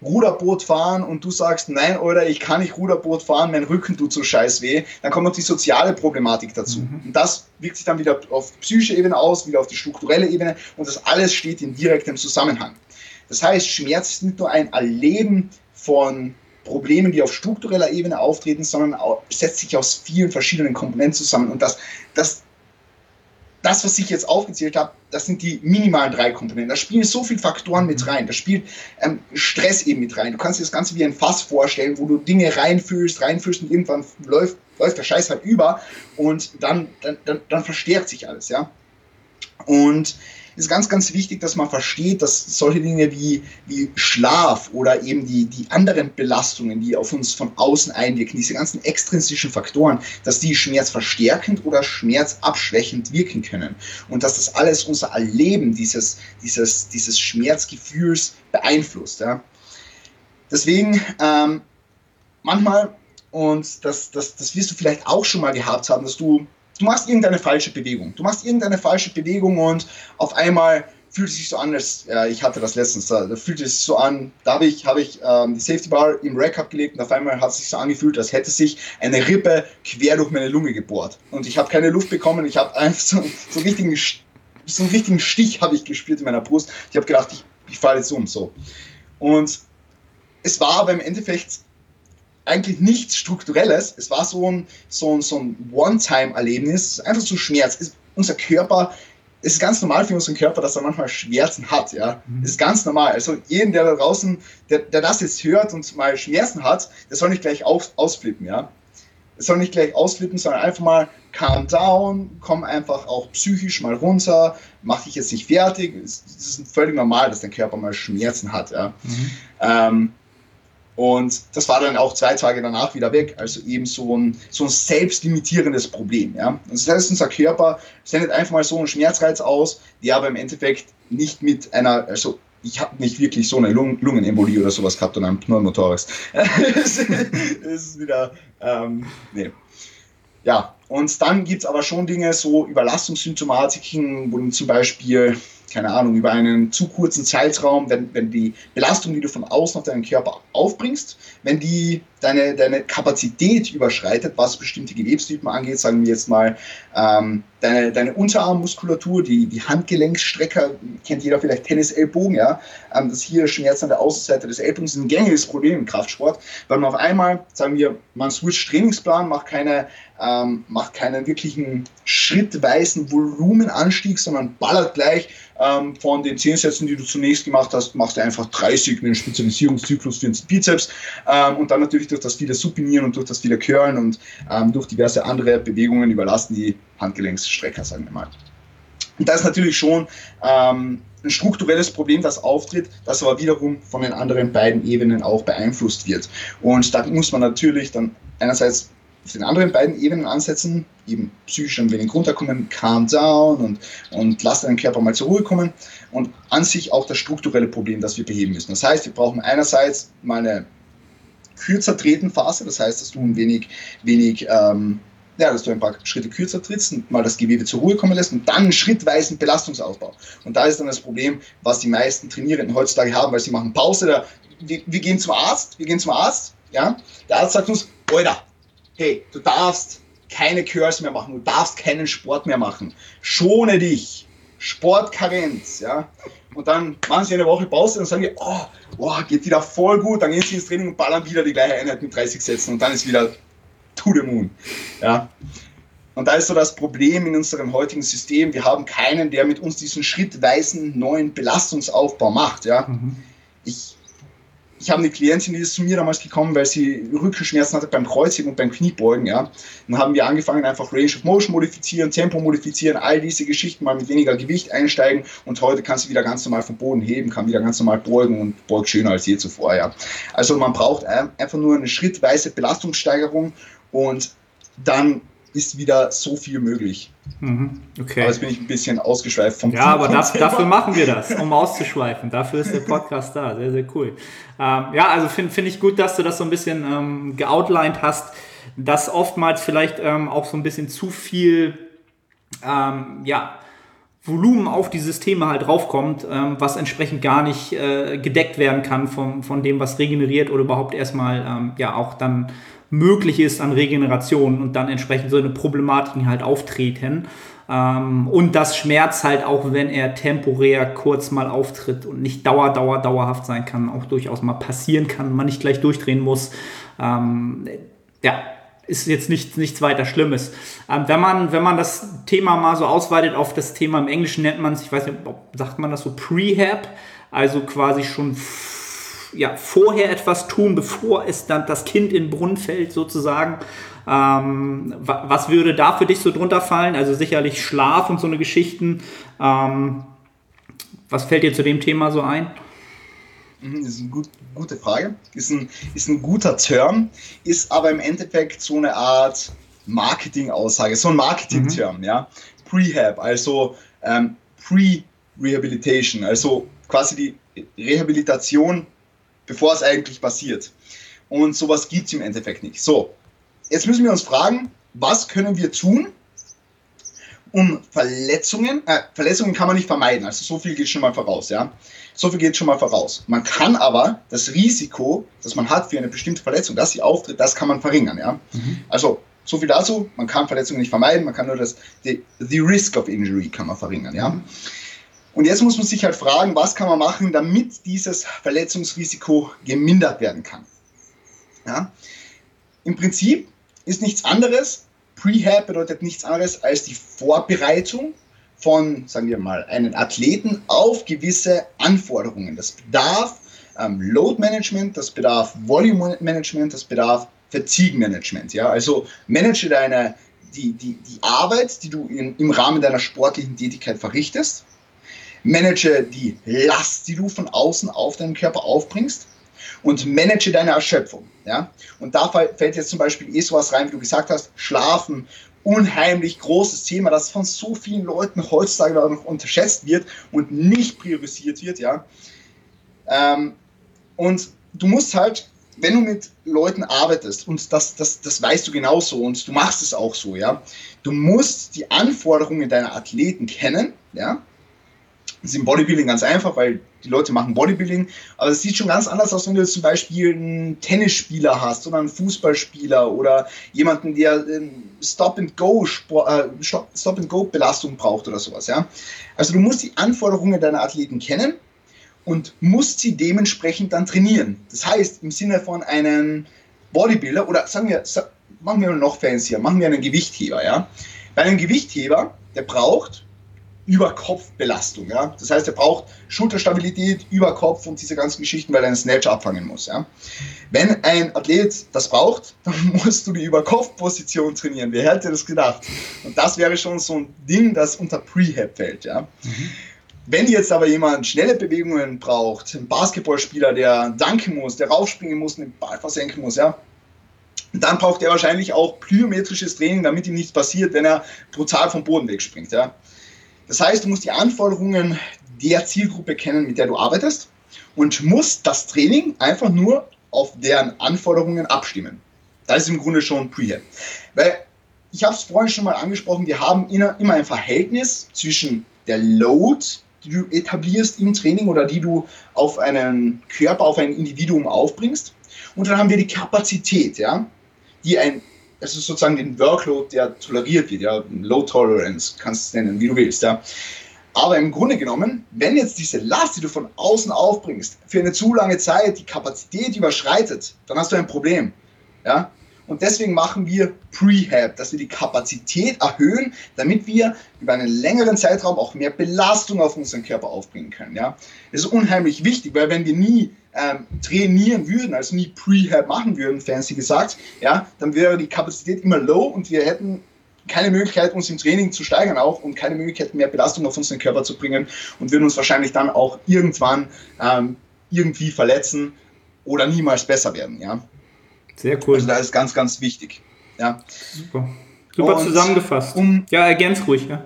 Ruderboot fahren und du sagst, nein, oder ich kann nicht Ruderboot fahren, mein Rücken tut so scheiß weh, dann kommt noch die soziale Problematik dazu. Mhm. Und das wirkt sich dann wieder auf psychische Ebene aus, wieder auf die strukturelle Ebene und das alles steht in direktem Zusammenhang. Das heißt, Schmerz ist nicht nur ein Erleben von Problemen, die auf struktureller Ebene auftreten, sondern setzt sich aus vielen verschiedenen Komponenten zusammen. Und das, das das, was ich jetzt aufgezählt habe, das sind die minimalen drei Komponenten. Da spielen so viele Faktoren mit rein. Da spielt ähm, Stress eben mit rein. Du kannst dir das Ganze wie ein Fass vorstellen, wo du Dinge reinfühlst, reinfühlst und irgendwann läuft, läuft der Scheiß halt über und dann, dann, dann, dann verstärkt sich alles, ja. Und ist ganz, ganz wichtig, dass man versteht, dass solche Dinge wie, wie Schlaf oder eben die, die anderen Belastungen, die auf uns von außen einwirken, diese ganzen extrinsischen Faktoren, dass die schmerzverstärkend oder schmerzabschwächend wirken können. Und dass das alles unser Erleben dieses, dieses, dieses Schmerzgefühls beeinflusst. Ja. Deswegen ähm, manchmal, und das, das, das wirst du vielleicht auch schon mal gehabt haben, dass du du machst irgendeine falsche Bewegung. Du machst irgendeine falsche Bewegung und auf einmal fühlt es sich so an, als ja, ich hatte das letztens, da, da fühlt es sich so an, da habe ich, hab ich ähm, die Safety Bar im Rack abgelegt und auf einmal hat es sich so angefühlt, als hätte sich eine Rippe quer durch meine Lunge gebohrt. Und ich habe keine Luft bekommen, ich habe einfach so, so, einen richtigen, so einen richtigen Stich habe ich gespürt in meiner Brust. Ich habe gedacht, ich, ich falle jetzt um so. Und es war aber im Endeffekt eigentlich nichts Strukturelles. Es war so ein, so ein, so ein One-Time-Erlebnis, einfach so Schmerz. Es, unser Körper, es ist ganz normal für unseren Körper, dass er manchmal Schmerzen hat. Ja, mhm. ist ganz normal. Also jeden, der da draußen, der, der das jetzt hört und mal Schmerzen hat, der soll nicht gleich auf, ausflippen. Ja, es soll nicht gleich ausflippen, sondern einfach mal calm down, komm einfach auch psychisch mal runter, mach dich jetzt nicht fertig. Es, es ist völlig normal, dass dein Körper mal Schmerzen hat. Ja. Mhm. Ähm, und das war dann auch zwei Tage danach wieder weg. Also eben so ein, so ein selbstlimitierendes Problem. Ja? Und das heißt, unser Körper sendet einfach mal so einen Schmerzreiz aus, der aber im Endeffekt nicht mit einer, also ich habe nicht wirklich so eine Lung Lungenembolie oder sowas gehabt und einen Pneumothorax. es ist wieder, ähm, nee. Ja, Und dann gibt es aber schon Dinge, so Überlastungssymptomatiken, wo zum Beispiel keine Ahnung, über einen zu kurzen Zeitraum, wenn, wenn die Belastung, die du von außen auf deinen Körper aufbringst, wenn die deine, deine Kapazität überschreitet, was bestimmte Gewebstypen angeht, sagen wir jetzt mal ähm, deine, deine Unterarmmuskulatur, die, die Handgelenksstrecker, kennt jeder vielleicht Tennis-Ellbogen, ja, ähm, das hier Schmerz an der Außenseite des Ellbogens ist ein gängiges Problem im Kraftsport, weil man auf einmal, sagen wir, man switcht Trainingsplan, macht keine ähm, macht keinen wirklichen schrittweisen Volumenanstieg, sondern ballert gleich ähm, von den 10 Sätzen, die du zunächst gemacht hast, machst du einfach 30 mit einem Spezialisierungszyklus für den Bizeps ähm, und dann natürlich durch das viele Supinieren und durch das viele Curlen und ähm, durch diverse andere Bewegungen überlasten die Handgelenksstrecker, sagen wir mal. Und das ist natürlich schon ähm, ein strukturelles Problem, das auftritt, das aber wiederum von den anderen beiden Ebenen auch beeinflusst wird. Und da muss man natürlich dann einerseits auf den anderen beiden Ebenen ansetzen, eben psychisch ein wenig runterkommen, calm down und, und lass deinen Körper mal zur Ruhe kommen und an sich auch das strukturelle Problem, das wir beheben müssen. Das heißt, wir brauchen einerseits mal eine kürzer treten Phase, das heißt, dass du ein wenig, wenig ähm, ja, dass du ein paar Schritte kürzer trittst und mal das Gewebe zur Ruhe kommen lässt und dann schrittweisen Belastungsausbau. Und da ist dann das Problem, was die meisten Trainierenden heutzutage haben, weil sie machen Pause, da, wir, wir gehen zum Arzt, wir gehen zum Arzt, ja, der Arzt sagt uns, Alter, hey, du darfst keine Curls mehr machen, du darfst keinen Sport mehr machen. Schone dich. Sportkarenz, ja. Und dann machen sie eine Woche Pause und sagen, oh, oh, geht wieder voll gut. Dann gehen sie ins Training und ballern wieder die gleiche Einheit mit 30 Sätzen und dann ist wieder to the moon, ja. Und da ist so das Problem in unserem heutigen System. Wir haben keinen, der mit uns diesen schrittweisen neuen Belastungsaufbau macht, ja. Mhm. Ich ich habe eine Klientin, die ist zu mir damals gekommen, weil sie Rückenschmerzen hatte beim Kreuzheben und beim Kniebeugen. Ja. Dann haben wir angefangen, einfach Range of Motion modifizieren, Tempo modifizieren, all diese Geschichten mal mit weniger Gewicht einsteigen und heute kann sie wieder ganz normal vom Boden heben, kann wieder ganz normal beugen und beugt schöner als je zuvor. Ja. Also man braucht einfach nur eine schrittweise Belastungssteigerung und dann ist wieder so viel möglich. Mhm, okay. Aber jetzt bin ich ein bisschen ausgeschweift vom Ja, aber das, dafür machen wir das, um auszuschweifen. Dafür ist der Podcast da. Sehr, sehr cool. Ähm, ja, also finde find ich gut, dass du das so ein bisschen ähm, geoutlined hast, dass oftmals vielleicht ähm, auch so ein bisschen zu viel, ähm, ja, Volumen auf die Systeme halt draufkommt, ähm, was entsprechend gar nicht äh, gedeckt werden kann von, von dem, was regeneriert oder überhaupt erstmal ähm, ja auch dann möglich ist an Regeneration und dann entsprechend so eine Problematik halt auftreten. Ähm, und das Schmerz halt auch, wenn er temporär kurz mal auftritt und nicht dauer, dauer, dauerhaft sein kann, auch durchaus mal passieren kann, man nicht gleich durchdrehen muss. Ähm, ja, ist jetzt nichts, nichts weiter Schlimmes. Ähm, wenn, man, wenn man das Thema mal so ausweitet auf das Thema, im Englischen nennt man es, ich weiß nicht, sagt man das so Prehab, also quasi schon ja, vorher etwas tun, bevor es dann das Kind in den Brunnen fällt, sozusagen. Ähm, was würde da für dich so drunter fallen? Also sicherlich Schlaf und so eine Geschichten. Ähm, was fällt dir zu dem Thema so ein? Mhm, das ist eine gut, gute Frage. Ist ein, ist ein guter Term, ist aber im Endeffekt so eine Art Marketing-Aussage, so ein Marketing-Term, mhm. ja. Prehab, also ähm, Pre-Rehabilitation, also quasi die Rehabilitation bevor es eigentlich passiert. Und sowas gibt es im Endeffekt nicht. So, jetzt müssen wir uns fragen, was können wir tun, um Verletzungen, äh, Verletzungen kann man nicht vermeiden, also so viel geht schon mal voraus, ja. So viel geht schon mal voraus. Man kann aber das Risiko, das man hat für eine bestimmte Verletzung, dass sie auftritt, das kann man verringern, ja. Mhm. Also, so viel dazu, man kann Verletzungen nicht vermeiden, man kann nur das, the, the risk of injury kann man verringern, ja. Mhm. Und jetzt muss man sich halt fragen, was kann man machen, damit dieses Verletzungsrisiko gemindert werden kann. Ja? Im Prinzip ist nichts anderes, Prehab bedeutet nichts anderes als die Vorbereitung von, sagen wir mal, einem Athleten auf gewisse Anforderungen. Das bedarf ähm, Load Management, das bedarf Volume Management, das bedarf Fatigue Management. Ja? Also manage deine, die, die, die Arbeit, die du in, im Rahmen deiner sportlichen Tätigkeit verrichtest manage die Last, die du von außen auf deinen Körper aufbringst und manage deine Erschöpfung. Ja? Und da fällt jetzt zum Beispiel eh sowas rein, wie du gesagt hast, Schlafen, unheimlich großes Thema, das von so vielen Leuten heutzutage noch unterschätzt wird und nicht priorisiert wird. Ja? Ähm, und du musst halt wenn du mit Leuten arbeitest und das, das, das weißt du genauso und du machst es auch so, ja, du musst die Anforderungen deiner Athleten kennen, ja. Ist im Bodybuilding ganz einfach, weil die Leute machen Bodybuilding, aber es sieht schon ganz anders aus, wenn du zum Beispiel einen Tennisspieler hast oder einen Fußballspieler oder jemanden, der Stop-and-Go äh, Stop-and-Go-Belastung braucht oder sowas, ja. Also du musst die Anforderungen deiner Athleten kennen und musst sie dementsprechend dann trainieren. Das heißt, im Sinne von einem Bodybuilder oder sagen wir, machen wir noch fancier, machen wir einen Gewichtheber, ja. Bei einem Gewichtheber, der braucht Überkopfbelastung, ja. Das heißt, er braucht Schulterstabilität, Überkopf und diese ganzen Geschichten, weil er einen Snatch abfangen muss, ja. Wenn ein Athlet das braucht, dann musst du die Überkopfposition trainieren. Wer hätte das gedacht? Und das wäre schon so ein Ding, das unter Prehab fällt, ja. Mhm. Wenn jetzt aber jemand schnelle Bewegungen braucht, ein Basketballspieler, der danken muss, der raufspringen muss, den Ball versenken muss, ja, dann braucht er wahrscheinlich auch plyometrisches Training, damit ihm nichts passiert, wenn er brutal vom Boden wegspringt. Ja. Das heißt, du musst die Anforderungen der Zielgruppe kennen, mit der du arbeitest und musst das Training einfach nur auf deren Anforderungen abstimmen. Das ist im Grunde schon Prehab. Weil ich habe es vorhin schon mal angesprochen, wir haben immer ein Verhältnis zwischen der Load, die du etablierst im Training oder die du auf einen Körper, auf ein Individuum aufbringst. Und dann haben wir die Kapazität, ja, die ein, das ist sozusagen den Workload, der toleriert wird, ja, Low Tolerance, kannst du es nennen, wie du willst, ja. Aber im Grunde genommen, wenn jetzt diese Last, die du von außen aufbringst, für eine zu lange Zeit die Kapazität überschreitet, dann hast du ein Problem. Ja? Und deswegen machen wir Prehab, dass wir die Kapazität erhöhen, damit wir über einen längeren Zeitraum auch mehr Belastung auf unseren Körper aufbringen können. Ja? Das ist unheimlich wichtig, weil wenn wir nie ähm, trainieren würden, also nie Prehab machen würden, fancy gesagt, ja, dann wäre die Kapazität immer low und wir hätten keine Möglichkeit, uns im Training zu steigern auch und keine Möglichkeit, mehr Belastung auf unseren Körper zu bringen und würden uns wahrscheinlich dann auch irgendwann ähm, irgendwie verletzen oder niemals besser werden. Ja? Sehr cool. Also da ist ganz, ganz wichtig. Ja. Super. Super Und zusammengefasst. Um, ja, ergänz ruhig, ja.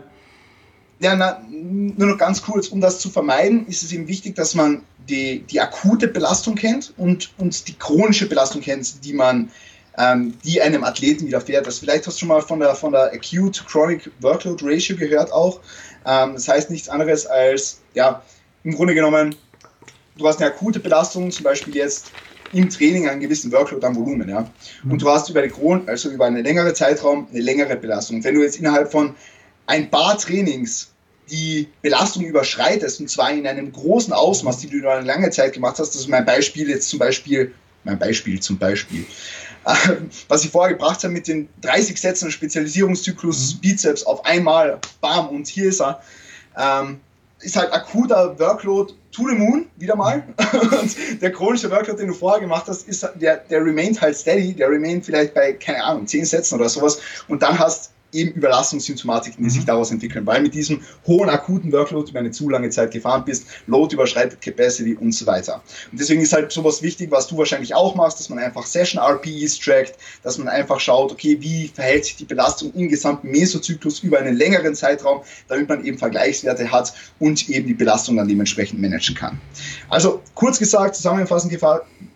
Ja, na, nur noch ganz kurz, um das zu vermeiden, ist es eben wichtig, dass man die, die akute Belastung kennt und, und die chronische Belastung kennt, die man, ähm, die einem Athleten widerfährt. Das vielleicht hast du schon mal von der, von der Acute Chronic Workload Ratio gehört auch. Ähm, das heißt nichts anderes als, ja, im Grunde genommen, du hast eine akute Belastung, zum Beispiel jetzt im Training einen gewissen Workload am Volumen, ja. Und mhm. du hast über, die Kron also über einen längeren Zeitraum eine längere Belastung. Wenn du jetzt innerhalb von ein paar Trainings die Belastung überschreitest, und zwar in einem großen Ausmaß, die du über eine lange Zeit gemacht hast, das ist mein Beispiel jetzt zum Beispiel, mein Beispiel zum Beispiel, was ich vorher gebracht habe mit den 30 Sätzen Spezialisierungszyklus mhm. Bizeps auf einmal, bam, und hier ist er. Ähm, ist halt akuter Workload to the moon, wieder mal. Und der chronische Workload, den du vorher gemacht hast, ist, der, der remained halt steady, der remained vielleicht bei, keine Ahnung, 10 Sätzen oder sowas. Und dann hast eben Überlastungssymptomatiken, die mhm. sich daraus entwickeln, weil mit diesem hohen akuten Workload über eine zu lange Zeit gefahren bist, Load überschreitet Capacity und so weiter. Und deswegen ist halt sowas wichtig, was du wahrscheinlich auch machst, dass man einfach Session RPEs trackt, dass man einfach schaut, okay, wie verhält sich die Belastung im gesamten Mesozyklus über einen längeren Zeitraum, damit man eben Vergleichswerte hat und eben die Belastung dann dementsprechend managen kann. Also kurz gesagt, zusammenfassend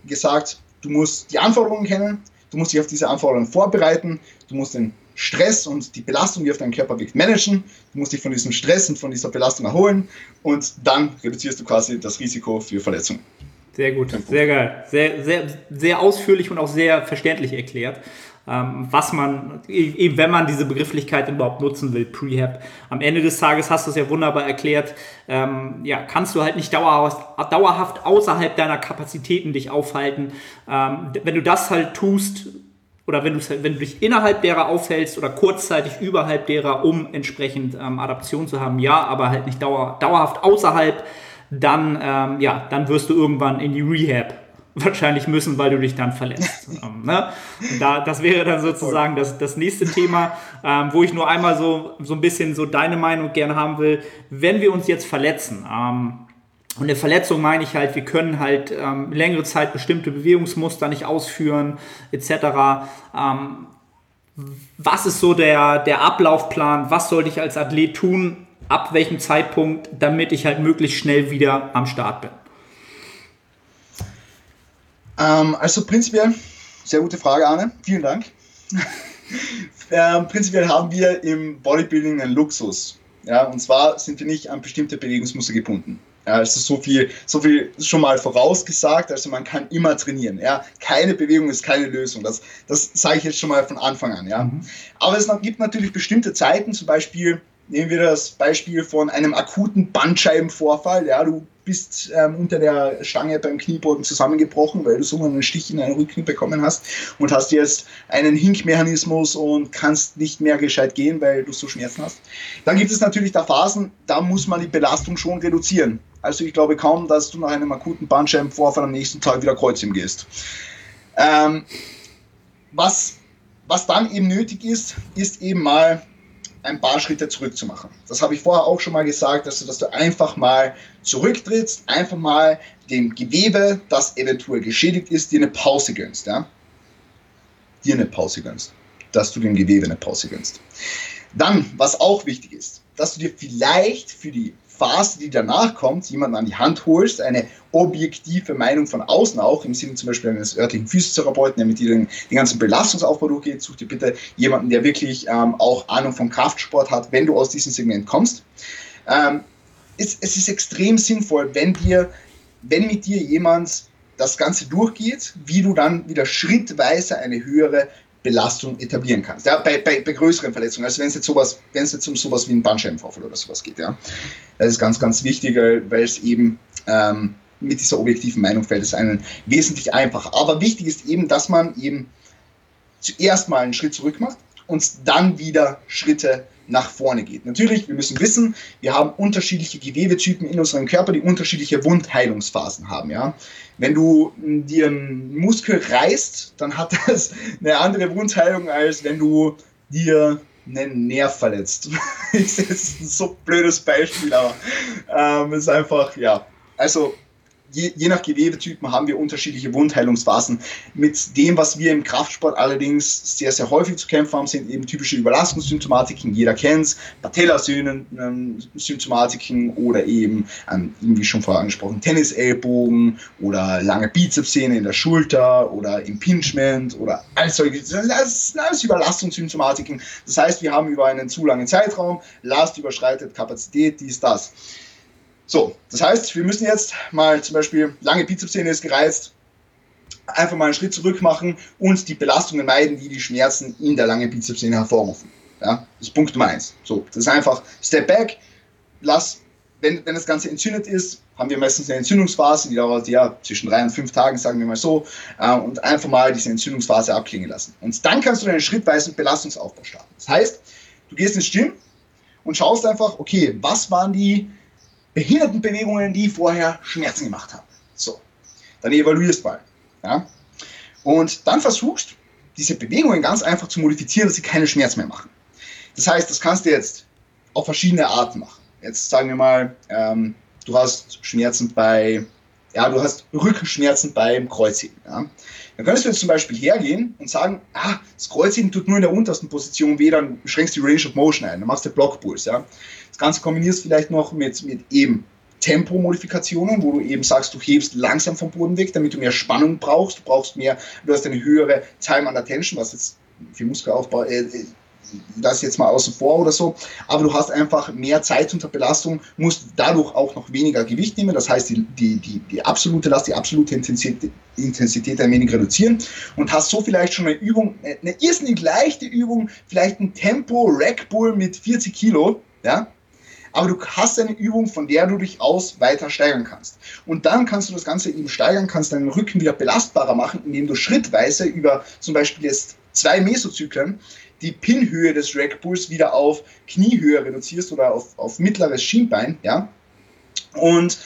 gesagt, du musst die Anforderungen kennen, du musst dich auf diese Anforderungen vorbereiten, du musst den Stress und die Belastung, die auf deinen Körper wirkt, managen. Du musst dich von diesem Stress und von dieser Belastung erholen und dann reduzierst du quasi das Risiko für Verletzungen. Sehr gut, sehr geil. Sehr, sehr, sehr ausführlich und auch sehr verständlich erklärt, ähm, was man, eben wenn man diese Begrifflichkeit überhaupt nutzen will, Prehab. Am Ende des Tages hast du es ja wunderbar erklärt, ähm, ja, kannst du halt nicht dauerhaft, dauerhaft außerhalb deiner Kapazitäten dich aufhalten. Ähm, wenn du das halt tust, oder wenn du, wenn du dich innerhalb derer aufhältst oder kurzzeitig überhalb derer, um entsprechend ähm, Adaption zu haben, ja, aber halt nicht dauer, dauerhaft außerhalb, dann, ähm, ja, dann wirst du irgendwann in die Rehab wahrscheinlich müssen, weil du dich dann verletzt. ähm, ne? da, das wäre dann sozusagen das, das nächste Thema, ähm, wo ich nur einmal so, so ein bisschen so deine Meinung gerne haben will. Wenn wir uns jetzt verletzen, ähm, und der Verletzung meine ich halt, wir können halt ähm, längere Zeit bestimmte Bewegungsmuster nicht ausführen, etc. Ähm, was ist so der, der Ablaufplan? Was sollte ich als Athlet tun? Ab welchem Zeitpunkt, damit ich halt möglichst schnell wieder am Start bin? Ähm, also prinzipiell, sehr gute Frage, Arne. Vielen Dank. ähm, prinzipiell haben wir im Bodybuilding einen Luxus. Ja, und zwar sind wir nicht an bestimmte Bewegungsmuster gebunden. Ja, also so viel, so viel schon mal vorausgesagt, also man kann immer trainieren. Ja. Keine Bewegung ist keine Lösung. Das, das sage ich jetzt schon mal von Anfang an. Ja. Mhm. Aber es gibt natürlich bestimmte Zeiten, zum Beispiel nehmen wir das Beispiel von einem akuten Bandscheibenvorfall. Ja, du bist ähm, unter der Stange beim Kniebeugen zusammengebrochen, weil du so einen Stich in deinen Rücken bekommen hast und hast jetzt einen Hinkmechanismus und kannst nicht mehr gescheit gehen, weil du so Schmerzen hast. Dann gibt es natürlich da Phasen, da muss man die Belastung schon reduzieren. Also ich glaube kaum, dass du nach einem akuten Bandscheibenvorfall am nächsten Tag wieder Kreuzheben gehst. Ähm, was, was dann eben nötig ist, ist eben mal ein paar Schritte zurückzumachen. Das habe ich vorher auch schon mal gesagt, dass du, dass du einfach mal zurücktrittst, einfach mal dem Gewebe, das eventuell geschädigt ist, dir eine Pause gönnst. Ja? Dir eine Pause gönnst. Dass du dem Gewebe eine Pause gönnst. Dann, was auch wichtig ist, dass du dir vielleicht für die Phase, die danach kommt, jemanden an die Hand holst, eine objektive Meinung von außen auch, im Sinne zum Beispiel eines örtlichen Physiotherapeuten, der mit dir den, den ganzen Belastungsaufbau durchgeht, such dir bitte jemanden, der wirklich ähm, auch Ahnung vom Kraftsport hat, wenn du aus diesem Segment kommst. Ähm, es, es ist extrem sinnvoll, wenn dir, wenn mit dir jemand das Ganze durchgeht, wie du dann wieder schrittweise eine höhere Belastung etablieren kannst. Ja, bei, bei, bei größeren Verletzungen, also wenn es jetzt sowas, wenn es jetzt um sowas wie einen Bandscheibenvorfall oder sowas geht, ja. Das ist ganz, ganz wichtig, weil es eben ähm, mit dieser objektiven Meinung fällt es einen wesentlich einfacher. Aber wichtig ist eben, dass man eben zuerst mal einen Schritt zurück macht und dann wieder Schritte nach vorne geht. Natürlich, wir müssen wissen, wir haben unterschiedliche Gewebetypen in unserem Körper, die unterschiedliche Wundheilungsphasen haben. Ja? Wenn du dir einen Muskel reißt, dann hat das eine andere Wundheilung, als wenn du dir einen Nerv verletzt. das ist ein so blödes Beispiel, aber ähm, ist einfach, ja. Also je, je nach Gewebetypen haben wir unterschiedliche Wundheilungsphasen. Mit dem, was wir im Kraftsport allerdings sehr, sehr häufig zu kämpfen haben, sind eben typische Überlastungssymptomatiken. Jeder kennt es, Patellasymptomatiken oder eben, ähm, wie schon vorher angesprochen, Tennisellbogen oder lange Bizepssehne in der Schulter oder Impingement oder all solche, das sind alles Überlastungssymptomatiken. Das heißt, wir haben über einen zu langen Zeitraum Last überschreitet Kapazität, dies, das. So, das heißt, wir müssen jetzt mal zum Beispiel, lange Bizepssehne ist gereizt, einfach mal einen Schritt zurück machen und die Belastungen meiden, die die Schmerzen in der langen Bizepssehne hervorrufen. Ja, das ist Punkt Nummer eins. So, das ist einfach Step back, lass, wenn, wenn das Ganze entzündet ist, haben wir meistens eine Entzündungsphase, die dauert ja zwischen drei und fünf Tagen, sagen wir mal so, äh, und einfach mal diese Entzündungsphase abklingen lassen. Und dann kannst du einen schrittweisen Belastungsaufbau starten. Das heißt, du gehst ins Gym und schaust einfach, okay, was waren die Behindertenbewegungen, die vorher Schmerzen gemacht haben. So, dann evaluierst mal. Ja? Und dann versuchst, diese Bewegungen ganz einfach zu modifizieren, dass sie keine Schmerzen mehr machen. Das heißt, das kannst du jetzt auf verschiedene Arten machen. Jetzt sagen wir mal, ähm, du hast Schmerzen bei, ja, du hast Rückenschmerzen beim Kreuzheben. Ja? Dann könntest du jetzt zum Beispiel hergehen und sagen, ah, das Kreuzheben tut nur in der untersten Position weh, dann schränkst du die Range of Motion ein, dann machst du Blockpulse. Ja? Ganze kombinierst vielleicht noch mit, mit eben Tempomodifikationen, wo du eben sagst, du hebst langsam vom Boden weg, damit du mehr Spannung brauchst. Du brauchst mehr, du hast eine höhere Time under Tension, was jetzt für Muskelaufbau äh, äh das jetzt mal außen vor oder so, aber du hast einfach mehr Zeit unter Belastung, musst dadurch auch noch weniger Gewicht nehmen, das heißt die, die, die, die absolute Last, die absolute Intensität, Intensität ein wenig reduzieren und hast so vielleicht schon eine Übung, eine irrsinnig leichte Übung, vielleicht ein Tempo Rack Bull mit 40 Kilo, ja, aber du hast eine Übung, von der du dich aus weiter steigern kannst. Und dann kannst du das Ganze eben steigern, kannst deinen Rücken wieder belastbarer machen, indem du schrittweise über zum Beispiel jetzt zwei Mesozyklen die Pinhöhe des Rackpulls wieder auf Kniehöhe reduzierst oder auf, auf mittleres Schienbein, ja, und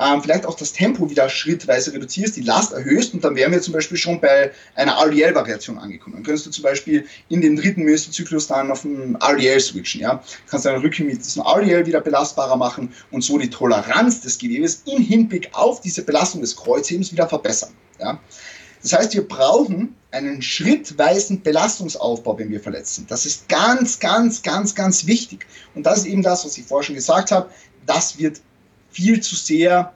ähm, vielleicht auch das Tempo wieder schrittweise reduzierst, die Last erhöhst und dann wären wir zum Beispiel schon bei einer RDL-Variation angekommen. Dann könntest du zum Beispiel in den dritten Mesozyklus dann auf einen RDL switchen. Ja? Kannst deinen Rücken mit diesem RDL wieder belastbarer machen und so die Toleranz des Gewebes im Hinblick auf diese Belastung des Kreuzhebens wieder verbessern. Ja? Das heißt, wir brauchen einen schrittweisen Belastungsaufbau, wenn wir verletzen. Das ist ganz, ganz, ganz, ganz wichtig. Und das ist eben das, was ich vorher schon gesagt habe. Das wird viel zu sehr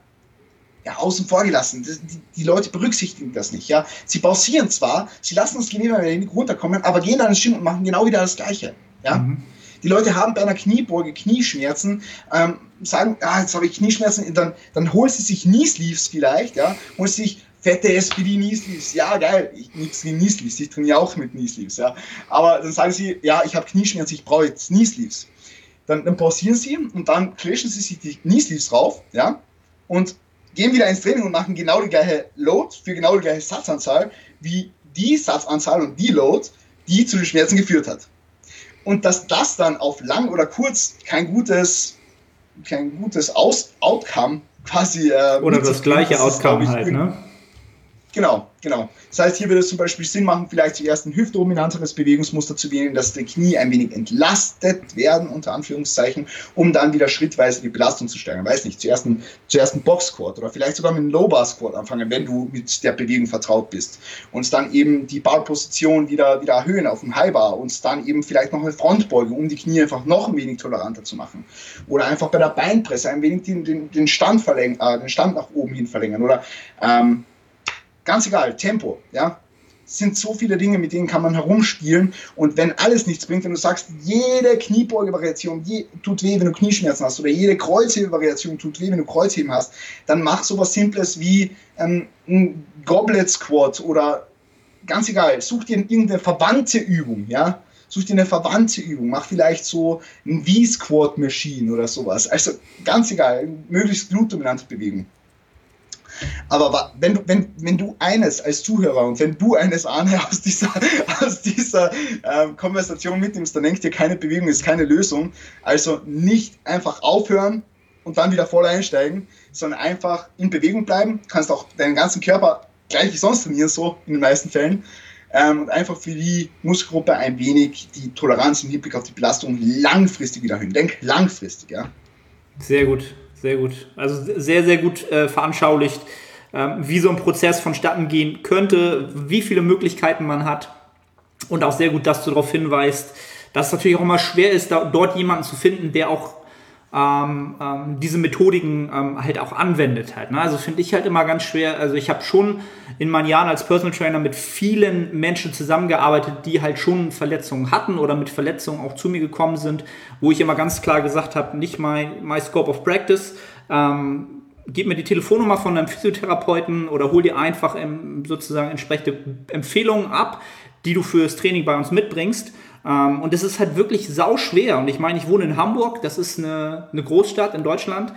ja, außen vor gelassen. Die, die, Leute berücksichtigen das nicht. Ja? Sie pausieren zwar, sie lassen das wenig runterkommen, aber gehen dann ins Gym und machen genau wieder das Gleiche. Ja? Mhm. Die Leute haben bei einer Kniebeuge Knieschmerzen, ähm, sagen, ah, jetzt habe ich Knieschmerzen, dann, dann holen sie sich Knee Sleeves vielleicht, ja, holen sich fette SPD Knee Sleeves. Ja, geil, ich nichts gegen Knee Sleeves, ich trainiere auch mit Knee Sleeves, ja. Aber dann sagen sie, ja, ich habe Knieschmerzen, ich brauche jetzt Knee Sleeves. Dann, dann pausieren sie und dann clashen sie sich die Knee Sleeves drauf, ja, und gehen wieder ins Training und machen genau die gleiche Load für genau die gleiche Satzanzahl wie die Satzanzahl und die Load, die zu den Schmerzen geführt hat. Und dass das dann auf lang oder kurz kein gutes, kein gutes Aus Outcome quasi. Äh, oder das gleiche Outcome halt, ne? Genau, genau. Das heißt, hier würde es zum Beispiel Sinn machen, vielleicht zuerst ein hüftdominanteres Bewegungsmuster zu wählen, dass die Knie ein wenig entlastet werden, unter Anführungszeichen, um dann wieder schrittweise die Belastung zu steigern. Weiß nicht, zuerst ein, zuerst ein Box-Squat oder vielleicht sogar mit einem Low-Bar-Squat anfangen, wenn du mit der Bewegung vertraut bist. Und dann eben die Bar-Position wieder, wieder erhöhen auf dem High-Bar und dann eben vielleicht noch eine Frontbeuge, um die Knie einfach noch ein wenig toleranter zu machen. Oder einfach bei der Beinpresse ein wenig den, den, den Stand verlängern, äh, den Stand nach oben hin verlängern. Oder ähm, ganz egal, Tempo, ja. Sind so viele Dinge, mit denen kann man herumspielen. Und wenn alles nichts bringt, wenn du sagst, jede Kniebeuge-Variation je, tut weh, wenn du Knieschmerzen hast, oder jede Kreuzhebe-Variation tut weh, wenn du Kreuzheben hast, dann mach sowas Simples wie ähm, ein Goblet-Squat oder ganz egal, such dir irgendeine verwandte Übung, ja. Such dir eine verwandte Übung, mach vielleicht so ein V-Squat-Machine oder sowas. Also ganz egal, möglichst glutdominante Bewegung. Aber wenn du, wenn, wenn du eines als Zuhörer und wenn du eines Arne aus dieser, aus dieser äh, Konversation mitnimmst, dann denkt dir, keine Bewegung ist keine Lösung. Also nicht einfach aufhören und dann wieder voll einsteigen, sondern einfach in Bewegung bleiben. Du kannst auch deinen ganzen Körper gleich wie sonst trainieren, so in den meisten Fällen. Ähm, und einfach für die Muskelgruppe ein wenig die Toleranz im Hinblick auf die Belastung langfristig wieder erhöhen. Denk langfristig, ja. Sehr gut. Sehr gut. Also sehr, sehr gut äh, veranschaulicht, ähm, wie so ein Prozess vonstatten gehen könnte, wie viele Möglichkeiten man hat. Und auch sehr gut, dass du darauf hinweist, dass es natürlich auch immer schwer ist, da, dort jemanden zu finden, der auch ähm, ähm, diese Methodiken ähm, halt auch anwendet halt. Ne? Also finde ich halt immer ganz schwer. Also ich habe schon in meinen Jahren als Personal Trainer mit vielen Menschen zusammengearbeitet, die halt schon Verletzungen hatten oder mit Verletzungen auch zu mir gekommen sind, wo ich immer ganz klar gesagt habe, nicht mein my Scope of Practice. Ähm, gib mir die Telefonnummer von einem Physiotherapeuten oder hol dir einfach sozusagen entsprechende Empfehlungen ab, die du fürs Training bei uns mitbringst. Ähm, und es ist halt wirklich sau schwer. Und ich meine, ich wohne in Hamburg, das ist eine, eine Großstadt in Deutschland.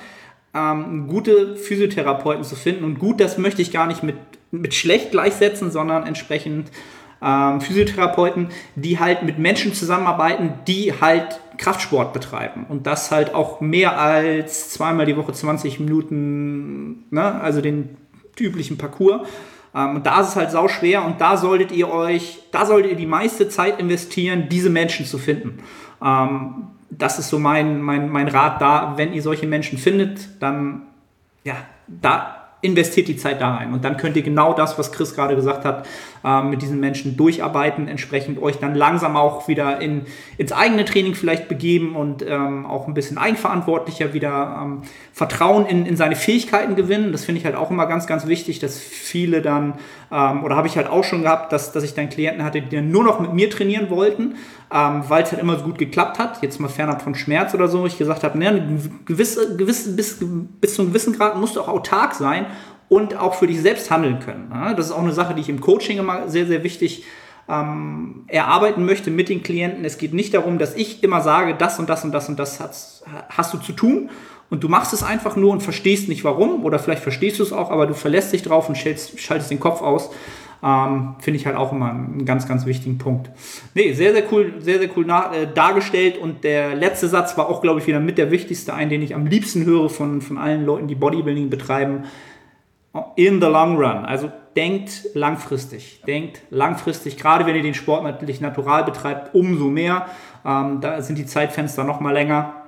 Ähm, gute Physiotherapeuten zu finden. Und gut, das möchte ich gar nicht mit, mit schlecht gleichsetzen, sondern entsprechend ähm, Physiotherapeuten, die halt mit Menschen zusammenarbeiten, die halt Kraftsport betreiben. Und das halt auch mehr als zweimal die Woche 20 Minuten, ne? also den üblichen Parcours. Ähm, und da ist es halt sau schwer und da solltet ihr euch, da solltet ihr die meiste Zeit investieren, diese Menschen zu finden. Ähm, das ist so mein, mein, mein Rat da, wenn ihr solche Menschen findet, dann ja, da investiert die Zeit da rein. Und dann könnt ihr genau das, was Chris gerade gesagt hat, äh, mit diesen Menschen durcharbeiten, entsprechend euch dann langsam auch wieder in, ins eigene Training vielleicht begeben und ähm, auch ein bisschen eigenverantwortlicher wieder ähm, Vertrauen in, in seine Fähigkeiten gewinnen. Das finde ich halt auch immer ganz, ganz wichtig, dass viele dann, ähm, oder habe ich halt auch schon gehabt, dass, dass ich dann Klienten hatte, die dann nur noch mit mir trainieren wollten, ähm, weil es halt immer so gut geklappt hat. Jetzt mal fernab von Schmerz oder so. Ich gesagt habe, ne, gewisse, gewisse, bis, bis zu einem gewissen Grad musst du auch autark sein und auch für dich selbst handeln können. Das ist auch eine Sache, die ich im Coaching immer sehr, sehr wichtig ähm, erarbeiten möchte mit den Klienten. Es geht nicht darum, dass ich immer sage, das und das und das und das hast, hast du zu tun und du machst es einfach nur und verstehst nicht warum oder vielleicht verstehst du es auch, aber du verlässt dich drauf und schaltest, schaltest den Kopf aus. Ähm, Finde ich halt auch immer einen ganz, ganz wichtigen Punkt. Nee, sehr, sehr cool, sehr, sehr cool äh, dargestellt und der letzte Satz war auch, glaube ich, wieder mit der wichtigste, ein, den ich am liebsten höre von, von allen Leuten, die Bodybuilding betreiben in the long run. Also denkt langfristig. Denkt langfristig, gerade wenn ihr den Sport natürlich natural betreibt, umso mehr. Ähm, da sind die Zeitfenster noch mal länger.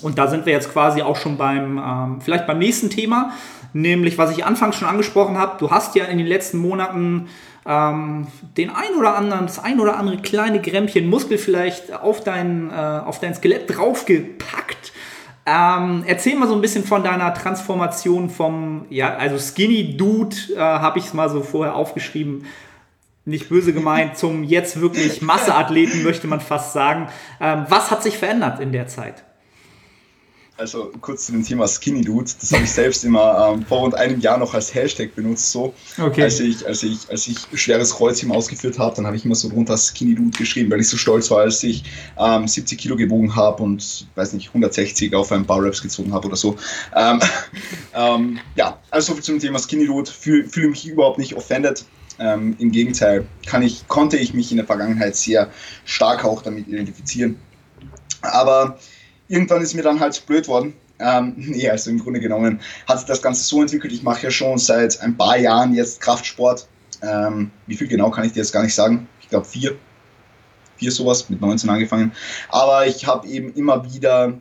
Und da sind wir jetzt quasi auch schon beim, ähm, vielleicht beim nächsten Thema, nämlich was ich anfangs schon angesprochen habe. Du hast ja in den letzten Monaten ähm, den ein oder anderen, das ein oder andere kleine Grämmchen Muskel vielleicht auf dein, äh, auf dein Skelett draufgepackt Ähm, erzähl mal so ein bisschen von deiner Transformation vom, ja, also Skinny Dude, äh, habe ich es mal so vorher aufgeschrieben, nicht böse gemeint, zum jetzt wirklich Masseathleten, möchte man fast sagen. Ähm, was hat sich verändert in der Zeit? Also kurz zu dem Thema Skinny Dude, das habe ich selbst immer ähm, vor rund einem Jahr noch als Hashtag benutzt, so. Okay. Als ich, als ich, als ich schweres Kreuzheben ausgeführt habe, dann habe ich immer so drunter Skinny Dude geschrieben, weil ich so stolz war, als ich ähm, 70 Kilo gewogen habe und weiß nicht, 160 auf ein paar Raps gezogen habe oder so. Ähm, ähm, ja, also so viel zum Thema Skinny Dude. Fühle fühl mich überhaupt nicht offended. Ähm, Im Gegenteil, kann ich, konnte ich mich in der Vergangenheit sehr stark auch damit identifizieren. Aber irgendwann ist mir dann halt blöd worden. Ähm, nee, also im Grunde genommen hat sich das Ganze so entwickelt. Ich mache ja schon seit ein paar Jahren jetzt Kraftsport. Ähm, wie viel genau kann ich dir jetzt gar nicht sagen. Ich glaube vier. Vier sowas, mit 19 angefangen. Aber ich habe eben immer wieder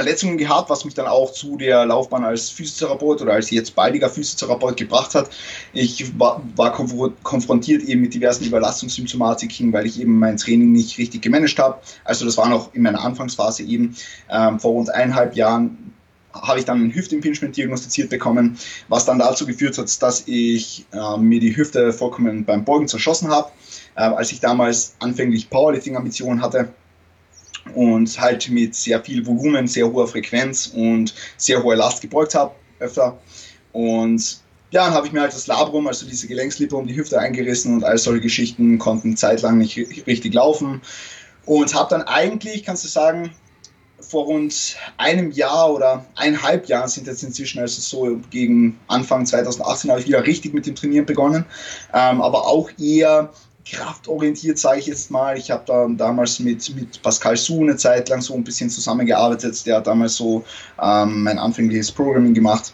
Verletzungen gehabt, was mich dann auch zu der Laufbahn als Physiotherapeut oder als jetzt baldiger Physiotherapeut gebracht hat. Ich war, war konfrontiert eben mit diversen Überlastungssymptomatiken, weil ich eben mein Training nicht richtig gemanagt habe. Also das war noch in meiner Anfangsphase eben. Ähm, vor rund eineinhalb Jahren habe ich dann ein Hüftimpingement diagnostiziert bekommen, was dann dazu geführt hat, dass ich äh, mir die Hüfte vollkommen beim Beugen zerschossen habe. Äh, als ich damals anfänglich Powerlifting-Ambitionen hatte, und halt mit sehr viel Volumen, sehr hoher Frequenz und sehr hoher Last gebeugt habe, öfter. Und ja, dann habe ich mir halt das Labrum, also diese Gelenkslippe um die Hüfte eingerissen und all solche Geschichten konnten zeitlang nicht richtig laufen. Und habe dann eigentlich, kannst du sagen, vor rund einem Jahr oder eineinhalb Jahren sind jetzt inzwischen, also so gegen Anfang 2018 habe ich wieder richtig mit dem Trainieren begonnen, ähm, aber auch eher kraftorientiert, sage ich jetzt mal. Ich habe da damals mit, mit Pascal Su eine Zeit lang so ein bisschen zusammengearbeitet. Der hat damals so ähm, mein anfängliches Programming gemacht.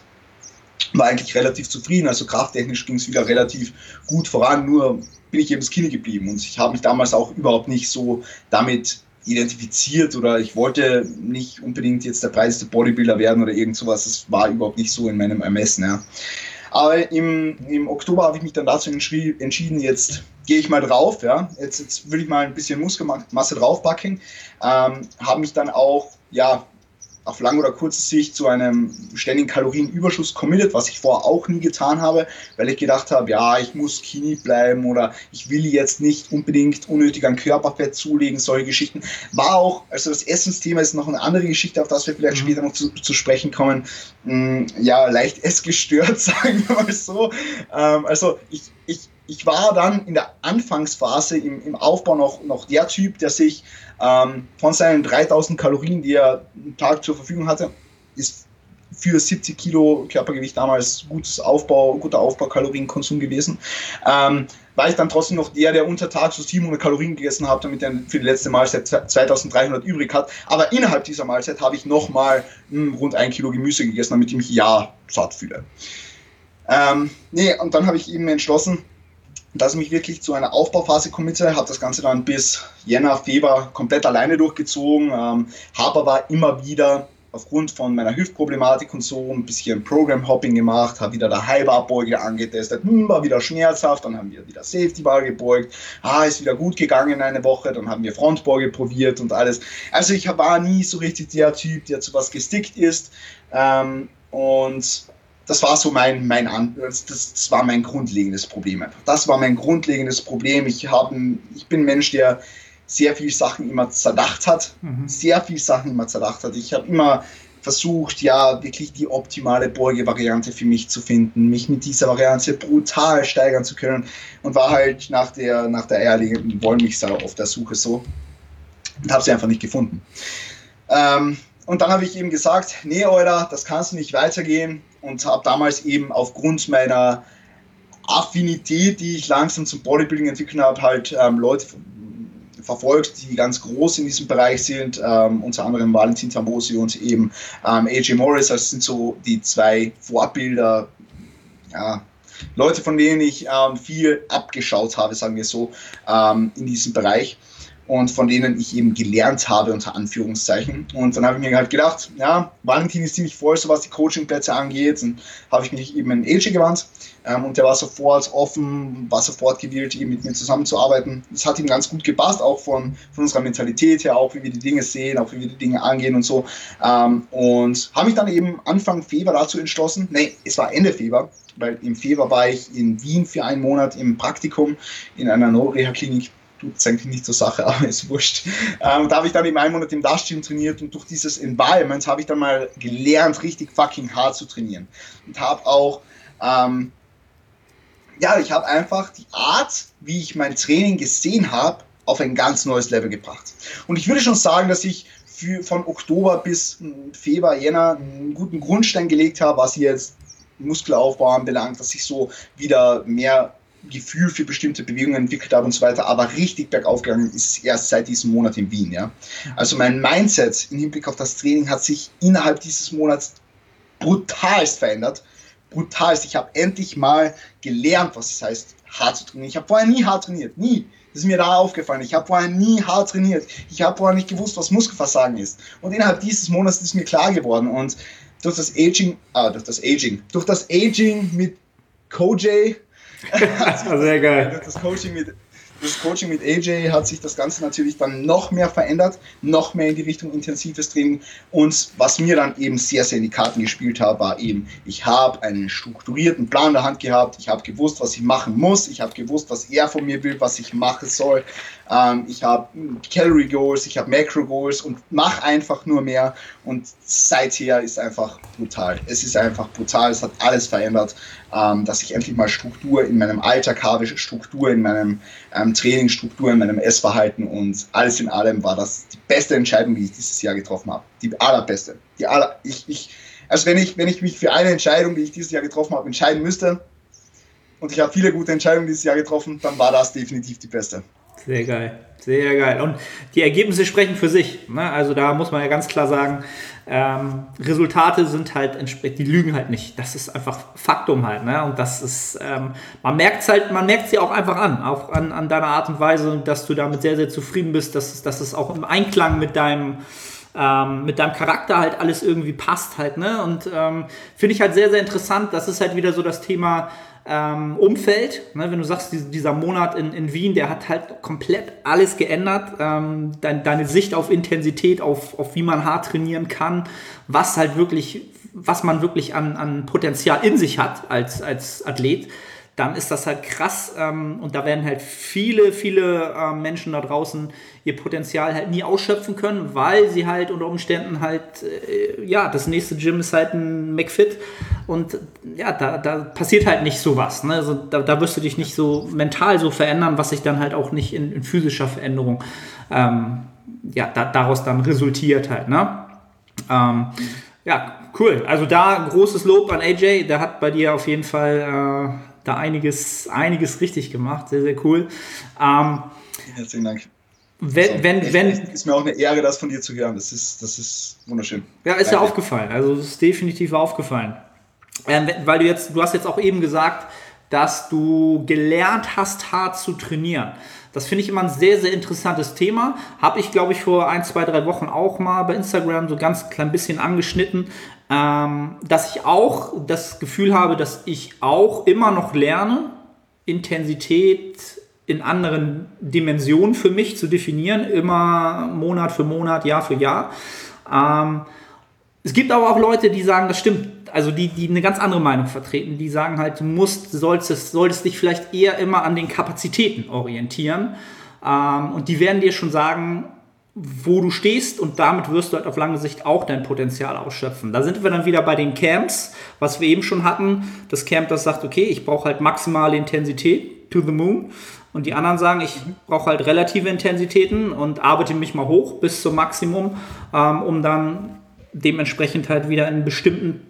War eigentlich relativ zufrieden, also krafttechnisch ging es wieder relativ gut voran, nur bin ich eben skinny geblieben und ich habe mich damals auch überhaupt nicht so damit identifiziert oder ich wollte nicht unbedingt jetzt der preiseste Bodybuilder werden oder irgend sowas. Das war überhaupt nicht so in meinem Ermessen. Ja. Aber im, im Oktober habe ich mich dann dazu entschieden, jetzt gehe ich mal drauf, ja. Jetzt, jetzt will ich mal ein bisschen Muskelmasse draufpacken. Ähm, habe mich dann auch, ja, auf lang oder kurze Sicht zu einem ständigen Kalorienüberschuss committed, was ich vorher auch nie getan habe, weil ich gedacht habe, ja, ich muss skinny bleiben oder ich will jetzt nicht unbedingt unnötig an Körperfett zulegen, solche Geschichten. War auch, also das Essensthema ist noch eine andere Geschichte, auf das wir vielleicht mhm. später noch zu, zu, sprechen kommen. Hm, ja, leicht essgestört, sagen wir mal so. Ähm, also ich, ich, war dann in der Anfangsphase im, im Aufbau noch, noch der Typ, der sich ähm, von seinen 3000 Kalorien, die er am Tag zur Verfügung hatte, ist für 70 Kilo Körpergewicht damals gutes Aufbau, guter Aufbaukalorienkonsum gewesen. Ähm, war ich dann trotzdem noch der, der unter Tag so 700 Kalorien gegessen hat, damit er für die letzte Mahlzeit 2300 übrig hat. Aber innerhalb dieser Mahlzeit habe ich nochmal hm, rund ein Kilo Gemüse gegessen, damit ich mich ja satt fühle. Ähm, nee, und dann habe ich eben entschlossen, dass ich mich wirklich zu einer Aufbauphase committe, habe das Ganze dann bis Jänner, Februar komplett alleine durchgezogen, ähm, habe aber immer wieder aufgrund von meiner Hüftproblematik und so ein bisschen Program-Hopping gemacht, habe wieder der Halbabbeuge angetestet, hm, war wieder schmerzhaft, dann haben wir wieder Safety Bar gebeugt, ah, ist wieder gut gegangen eine Woche, dann haben wir Frontbeuge probiert und alles. Also ich war nie so richtig der Typ, der zu was gestickt ist ähm, und das war so mein, mein das, das war mein grundlegendes Problem einfach. Das war mein grundlegendes Problem. Ich, hab, ich bin ein Mensch, der sehr viel Sachen immer zerdacht hat. Mhm. Sehr viel Sachen immer zerdacht hat. Ich habe immer versucht, ja, wirklich die optimale Beuge-Variante für mich zu finden, mich mit dieser Variante brutal steigern zu können und war halt nach der, nach der eierlegenden Wollmilchsau auf der Suche so und habe sie einfach nicht gefunden. Ähm, und dann habe ich eben gesagt, nee, Euler, das kannst du nicht weitergehen und habe damals eben aufgrund meiner Affinität, die ich langsam zum Bodybuilding entwickelt habe, halt ähm, Leute verfolgt, die ganz groß in diesem Bereich sind, ähm, unter anderem Valentin Tambosi und eben ähm, AJ Morris, das sind so die zwei Vorbilder, ja, Leute, von denen ich ähm, viel abgeschaut habe, sagen wir so, ähm, in diesem Bereich. Und von denen ich eben gelernt habe, unter Anführungszeichen. Und dann habe ich mir halt gedacht, ja, Valentin ist ziemlich voll, so was die Coachingplätze angeht. Und habe ich mich eben an AJ gewandt ähm, und der war sofort offen, war sofort gewillt, eben mit mir zusammenzuarbeiten. Das hat ihm ganz gut gepasst, auch von, von unserer Mentalität her, auch wie wir die Dinge sehen, auch wie wir die Dinge angehen und so. Ähm, und habe mich dann eben Anfang Februar dazu entschlossen, nee, es war Ende Februar, weil im Februar war ich in Wien für einen Monat im Praktikum in einer Neureha-Klinik tut es eigentlich nicht zur Sache, aber ist wurscht. Ähm, da habe ich dann eben einen Monat im Dashgym trainiert und durch dieses Environment habe ich dann mal gelernt, richtig fucking hart zu trainieren. Und habe auch, ähm, ja, ich habe einfach die Art, wie ich mein Training gesehen habe, auf ein ganz neues Level gebracht. Und ich würde schon sagen, dass ich für, von Oktober bis Februar, Jänner einen guten Grundstein gelegt habe, was jetzt Muskelaufbau anbelangt, dass ich so wieder mehr Gefühl für bestimmte Bewegungen entwickelt habe und so weiter, aber richtig bergauf gegangen ist erst seit diesem Monat in Wien. Ja? Also mein Mindset im Hinblick auf das Training hat sich innerhalb dieses Monats brutalst verändert. Brutalst. Ich habe endlich mal gelernt, was es heißt, hart zu trainieren. Ich habe vorher nie hart trainiert. Nie. Das ist mir da aufgefallen. Ich habe vorher nie hart trainiert. Ich habe vorher nicht gewusst, was Muskelversagen ist. Und innerhalb dieses Monats ist mir klar geworden. Und durch das Aging, ah, durch das Aging, durch das Aging mit Koj Sehr geil. Das Coaching mit das Coaching mit AJ hat sich das Ganze natürlich dann noch mehr verändert, noch mehr in die Richtung intensives Training. Und was mir dann eben sehr, sehr in die Karten gespielt hat, war eben, ich habe einen strukturierten Plan in der Hand gehabt, ich habe gewusst, was ich machen muss, ich habe gewusst, was er von mir will, was ich machen soll. Ähm, ich habe Calorie Goals, ich habe Macro Goals und mache einfach nur mehr. Und seither ist einfach brutal. Es ist einfach brutal, es hat alles verändert, ähm, dass ich endlich mal Struktur in meinem Alltag habe, Struktur in meinem ähm, Training, Struktur in meinem Essverhalten und alles in allem war das die beste Entscheidung, die ich dieses Jahr getroffen habe. Die allerbeste. Die aller, ich, ich, also wenn ich, wenn ich mich für eine Entscheidung, die ich dieses Jahr getroffen habe, entscheiden müsste, und ich habe viele gute Entscheidungen dieses Jahr getroffen, dann war das definitiv die beste. Sehr geil, sehr geil. Und die Ergebnisse sprechen für sich. Ne? Also da muss man ja ganz klar sagen, ähm, Resultate sind halt entsprechend, die lügen halt nicht. Das ist einfach Faktum halt. Ne? Und das ist, ähm, man merkt es halt, man merkt sie auch einfach an, auch an, an deiner Art und Weise, dass du damit sehr, sehr zufrieden bist, dass, dass es auch im Einklang mit deinem ähm, mit deinem Charakter halt alles irgendwie passt halt, ne? Und ähm, finde ich halt sehr, sehr interessant. Das ist halt wieder so das Thema, ähm, Umfeld. Ne, wenn du sagst, dieser Monat in, in Wien, der hat halt komplett alles geändert. Ähm, dein, deine Sicht auf Intensität, auf, auf wie man hart trainieren kann, was halt wirklich, was man wirklich an, an Potenzial in sich hat als, als Athlet dann ist das halt krass ähm, und da werden halt viele, viele äh, Menschen da draußen ihr Potenzial halt nie ausschöpfen können, weil sie halt unter Umständen halt, äh, ja, das nächste Gym ist halt ein McFit und ja, da, da passiert halt nicht sowas. Ne? Also da, da wirst du dich nicht so mental so verändern, was sich dann halt auch nicht in, in physischer Veränderung ähm, ja, da, daraus dann resultiert halt. Ne? Ähm, ja, cool. Also da großes Lob an AJ, der hat bei dir auf jeden Fall äh, da einiges, einiges richtig gemacht. Sehr, sehr cool. Ähm, Herzlichen Dank. Wenn, also, wenn, echt, wenn, ist mir auch eine Ehre, das von dir zu hören. Das ist, das ist wunderschön. Ja, ist ja aufgefallen. Also es ist definitiv aufgefallen. Ähm, weil du jetzt, du hast jetzt auch eben gesagt, dass du gelernt hast, hart zu trainieren. Das finde ich immer ein sehr, sehr interessantes Thema. Habe ich, glaube ich, vor ein, zwei, drei Wochen auch mal bei Instagram so ganz klein bisschen angeschnitten, ähm, dass ich auch das Gefühl habe, dass ich auch immer noch lerne, Intensität in anderen Dimensionen für mich zu definieren, immer Monat für Monat, Jahr für Jahr. Ähm, es gibt aber auch Leute, die sagen, das stimmt, also die, die eine ganz andere Meinung vertreten, die sagen halt, du musst, solltest, solltest dich vielleicht eher immer an den Kapazitäten orientieren. Ähm, und die werden dir schon sagen, wo du stehst und damit wirst du halt auf lange Sicht auch dein Potenzial ausschöpfen. Da sind wir dann wieder bei den Camps, was wir eben schon hatten. Das Camp, das sagt, okay, ich brauche halt maximale Intensität to the moon. Und die anderen sagen, ich brauche halt relative Intensitäten und arbeite mich mal hoch bis zum Maximum, ähm, um dann dementsprechend halt wieder in bestimmten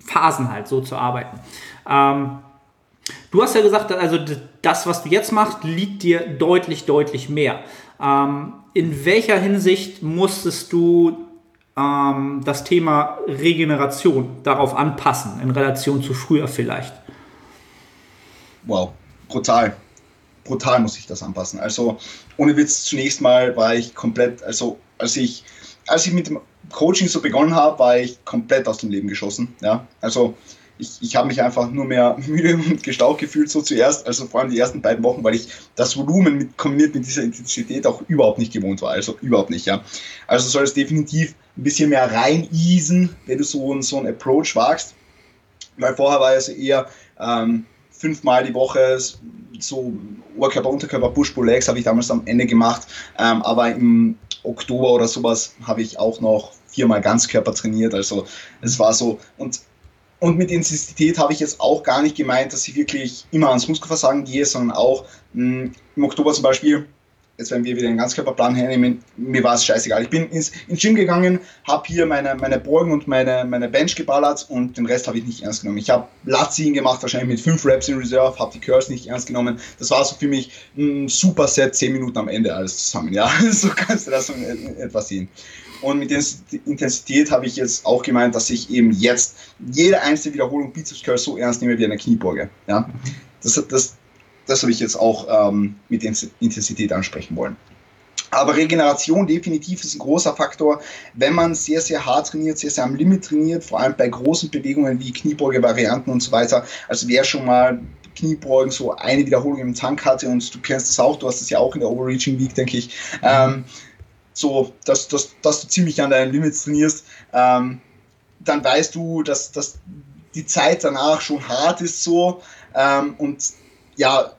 Phasen halt so zu arbeiten. Ähm, du hast ja gesagt, also das, was du jetzt machst, liegt dir deutlich, deutlich mehr. Ähm, in welcher Hinsicht musstest du ähm, das Thema Regeneration darauf anpassen, in Relation zu früher vielleicht? Wow, brutal. brutal muss ich das anpassen. Also ohne Witz, zunächst mal war ich komplett, also als ich, als ich mit dem Coaching so begonnen habe, war ich komplett aus dem Leben geschossen. Ja, also ich, ich habe mich einfach nur mehr müde und gestaucht gefühlt so zuerst, also vor allem die ersten beiden Wochen, weil ich das Volumen mit, kombiniert mit dieser Intensität auch überhaupt nicht gewohnt war, also überhaupt nicht, ja. Also soll es definitiv ein bisschen mehr rein easen, wenn du so, so einen Approach wagst, weil vorher war es eher ähm, fünfmal die Woche so Oberkörper, Unterkörper, Push, Pull, Legs habe ich damals am Ende gemacht, ähm, aber im Oktober oder sowas habe ich auch noch viermal Ganzkörper trainiert, also es war so und und mit Intensität habe ich jetzt auch gar nicht gemeint, dass ich wirklich immer ans Muskelversagen gehe, sondern auch mh, hm, im Oktober zum Beispiel, jetzt wenn wir wieder den Ganzkörperplan hernehmen, mir war es scheißegal. Ich bin ins, ins Gym gegangen, habe hier meine, meine Beugen und meine, meine Bench geballert und den Rest habe ich nicht ernst genommen. Ich habe Latziehen gemacht, wahrscheinlich mit 5 Reps in Reserve, habe die Curls nicht ernst genommen. Das war so für mich ein super Set, 10 Minuten am Ende alles zusammen. Ja, so kannst du das etwas sehen. Und mit der Intensität habe ich jetzt auch gemeint, dass ich eben jetzt jede einzelne Wiederholung Bizeps Curl so ernst nehme wie eine Kniebeuge. Ja? Das, das, das habe ich jetzt auch ähm, mit Intensität ansprechen wollen. Aber Regeneration definitiv ist ein großer Faktor, wenn man sehr, sehr hart trainiert, sehr, sehr am Limit trainiert, vor allem bei großen Bewegungen wie Kniebeuge-Varianten und so weiter. Also wer schon mal Kniebeugen so eine Wiederholung im Tank hatte und du kennst das auch, du hast das ja auch in der Overreaching Week, denke ich. Ähm, so, dass, dass, dass du ziemlich an deinen Limits trainierst, ähm, dann weißt du, dass, dass die Zeit danach schon hart ist so ähm, und ja,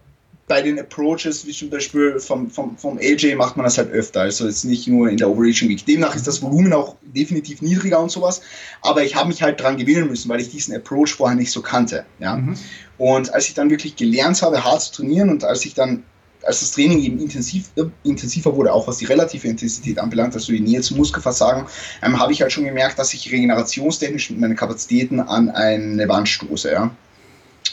bei den Approaches, wie zum Beispiel vom, vom, vom AJ, macht man das halt öfter. Also jetzt nicht nur in der Overreaching Week. Demnach ist das Volumen auch definitiv niedriger und sowas. Aber ich habe mich halt dran gewöhnen müssen, weil ich diesen Approach vorher nicht so kannte. Ja? Mhm. Und als ich dann wirklich gelernt habe, hart zu trainieren und als ich dann als das Training eben intensiv, äh, intensiver wurde, auch was die relative Intensität anbelangt, also die Nähe zum Muskelversagen, ähm, habe ich halt schon gemerkt, dass ich regenerationstechnisch mit meinen Kapazitäten an eine Wand stoße. Ja?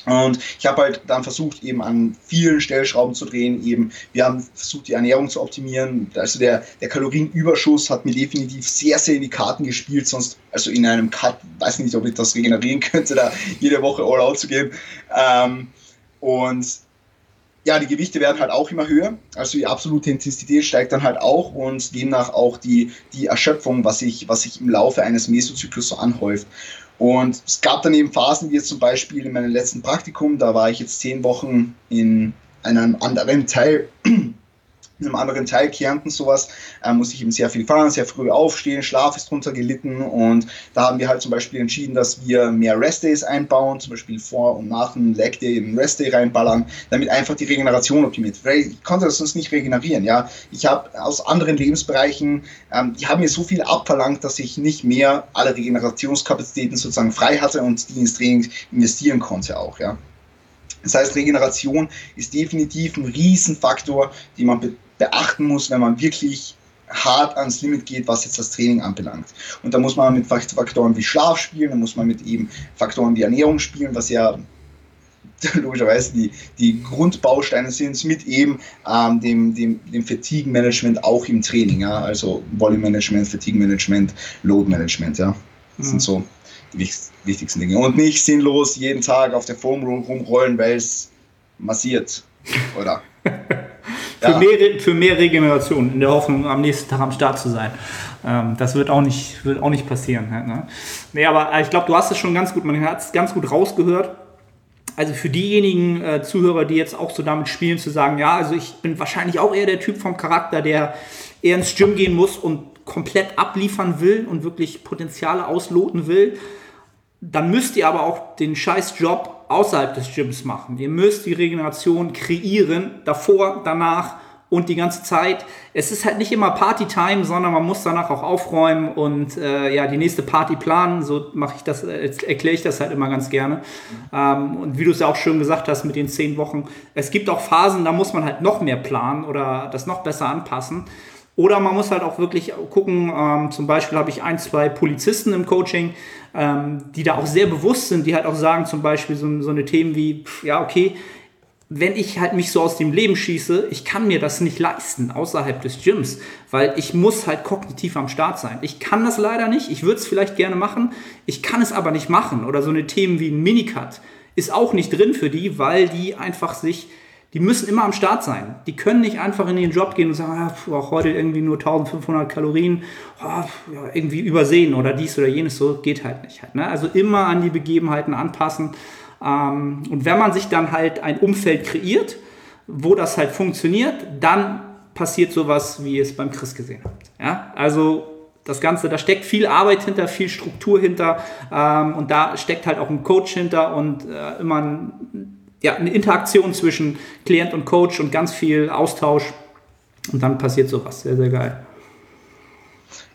Und ich habe halt dann versucht, eben an vielen Stellschrauben zu drehen. Eben, wir haben versucht, die Ernährung zu optimieren. Also der, der Kalorienüberschuss hat mir definitiv sehr, sehr in die Karten gespielt. Sonst, also in einem Cut, weiß nicht, ob ich das regenerieren könnte, da jede Woche all out zu gehen. Ähm, und ja, die Gewichte werden halt auch immer höher, also die absolute Intensität steigt dann halt auch und demnach auch die, die Erschöpfung, was sich was sich im Laufe eines Mesozyklus so anhäuft. Und es gab dann eben Phasen, wie jetzt zum Beispiel in meinem letzten Praktikum, da war ich jetzt zehn Wochen in einem anderen Teil einem anderen Teil Kärnten sowas, äh, muss ich eben sehr viel fahren, sehr früh aufstehen, Schlaf ist drunter gelitten und da haben wir halt zum Beispiel entschieden, dass wir mehr Restdays einbauen, zum Beispiel vor und nach einem Leg Day einen Restday reinballern, damit einfach die Regeneration optimiert. Weil ich konnte das sonst nicht regenerieren, ja. Ich habe aus anderen Lebensbereichen, ähm, die haben mir so viel abverlangt, dass ich nicht mehr alle Regenerationskapazitäten sozusagen frei hatte und die ins Training investieren konnte auch, ja. Das heißt, Regeneration ist definitiv ein Riesenfaktor, den man beachten muss, wenn man wirklich hart ans Limit geht, was jetzt das Training anbelangt. Und da muss man mit Faktoren wie Schlaf spielen, da muss man mit eben Faktoren wie Ernährung spielen, was ja logischerweise die, die Grundbausteine sind, mit eben ähm, dem, dem, dem Fatigue-Management auch im Training, ja? also Volume-Management, Fatigue-Management, Load-Management, ja. Das mhm. sind so die wichtigsten Dinge. Und nicht sinnlos jeden Tag auf der Foam rumrollen, weil es massiert, oder? für, mehr, für mehr Regeneration, in der Hoffnung, am nächsten Tag am Start zu sein. Ähm, das wird auch nicht, wird auch nicht passieren. Ne? Nee, aber ich glaube, du hast es schon ganz gut, man hat es ganz gut rausgehört. Also für diejenigen äh, Zuhörer, die jetzt auch so damit spielen, zu sagen, ja, also ich bin wahrscheinlich auch eher der Typ vom Charakter, der eher ins Gym gehen muss und komplett abliefern will und wirklich Potenziale ausloten will, dann müsst ihr aber auch den scheiß Job außerhalb des Gyms machen. Ihr müsst die Regeneration kreieren, davor, danach und die ganze Zeit. Es ist halt nicht immer Party-Time, sondern man muss danach auch aufräumen und äh, ja, die nächste Party planen. So mache ich das, äh, erkläre ich das halt immer ganz gerne. Ähm, und wie du es ja auch schon gesagt hast mit den zehn Wochen, es gibt auch Phasen, da muss man halt noch mehr planen oder das noch besser anpassen. Oder man muss halt auch wirklich gucken, ähm, zum Beispiel habe ich ein, zwei Polizisten im Coaching, ähm, die da auch sehr bewusst sind, die halt auch sagen, zum Beispiel so, so eine Themen wie, pff, ja, okay, wenn ich halt mich so aus dem Leben schieße, ich kann mir das nicht leisten außerhalb des Gyms, weil ich muss halt kognitiv am Start sein. Ich kann das leider nicht, ich würde es vielleicht gerne machen, ich kann es aber nicht machen. Oder so eine Themen wie ein Minicut ist auch nicht drin für die, weil die einfach sich Die müssen immer am Start sein. Die können nicht einfach in den Job gehen und sagen, ah, pf, heute irgendwie nur 1500 Kalorien, oh, ja, irgendwie übersehen oder dies oder jenes. So geht halt nicht. Halt, ne? Also immer an die Begebenheiten anpassen. Ähm, und wenn man sich dann halt ein Umfeld kreiert, wo das halt funktioniert, dann passiert sowas, wie ihr es beim Chris gesehen habt. Ja? Also das Ganze, da steckt viel Arbeit hinter, viel Struktur hinter ähm, und da steckt halt auch ein Coach hinter und äh, immer ein ja, eine Interaktion zwischen Klient und Coach und ganz viel Austausch. Und dann passiert sowas. Sehr, sehr geil.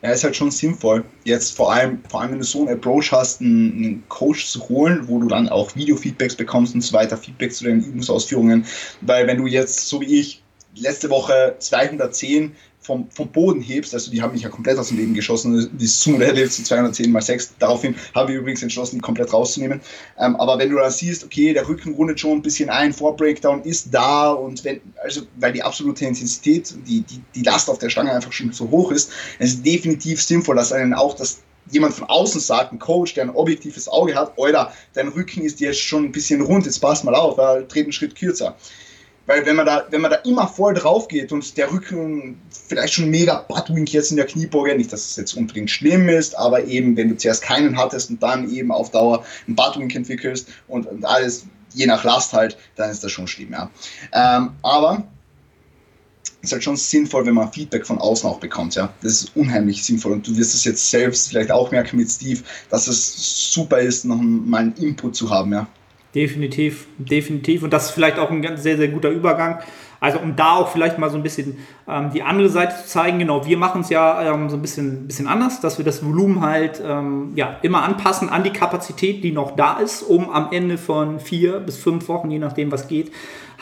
Ja, ist halt schon sinnvoll. Jetzt vor allem, vor allem wenn du so einen Approach hast, einen, Coach zu holen, wo du dann auch Video-Feedbacks bekommst und so weiter, Feedback zu deinen Übungsausführungen. Weil wenn du jetzt, so wie ich, letzte Woche 210 vom, vom Boden hebst, also die haben mich ja komplett aus dem Leben geschossen, die Sumo Deadlift zu 210 mal 6, daraufhin habe ich übrigens entschlossen, komplett rauszunehmen. Ähm, aber wenn du da siehst, okay, der Rücken rundet schon ein bisschen ein, Vorbreakdown ist da und wenn, also weil die absolute Intensität, die, die, die Last auf der Stange einfach schon so hoch ist, es ist definitiv sinnvoll, dass einen auch das jemand von außen sagt, ein Coach, der ein objektives Auge hat, oder dein Rücken ist jetzt schon ein bisschen rund, jetzt pass mal auf, äh, tritt einen Schritt kürzer. Weil wenn man da, wenn man da immer voll drauf geht und der Rücken vielleicht schon mega Buttwink jetzt in der Kniebeuge, nicht, dass es jetzt unbedingt schlimm ist, aber eben, wenn du zuerst keinen hattest und dann eben auf Dauer einen Buttwink entwickelst und, und alles je nach Last halt, dann ist das schon schlimm, ja. Ähm, aber es ist halt schon sinnvoll, wenn man Feedback von außen auch bekommt, ja. Das ist unheimlich sinnvoll und du wirst es jetzt selbst vielleicht auch merken mit Steve, dass es super ist, noch mal einen Input zu haben, ja. Definitiv, definitiv. Und das ist vielleicht auch ein ganz sehr, sehr guter Übergang. Also um da auch vielleicht mal so ein bisschen ähm, die andere Seite zu zeigen, genau, wir machen es ja ähm, so ein bisschen, bisschen anders, dass wir das Volumen halt ähm, ja, immer anpassen an die Kapazität, die noch da ist, um am Ende von vier bis fünf Wochen, je nachdem was geht,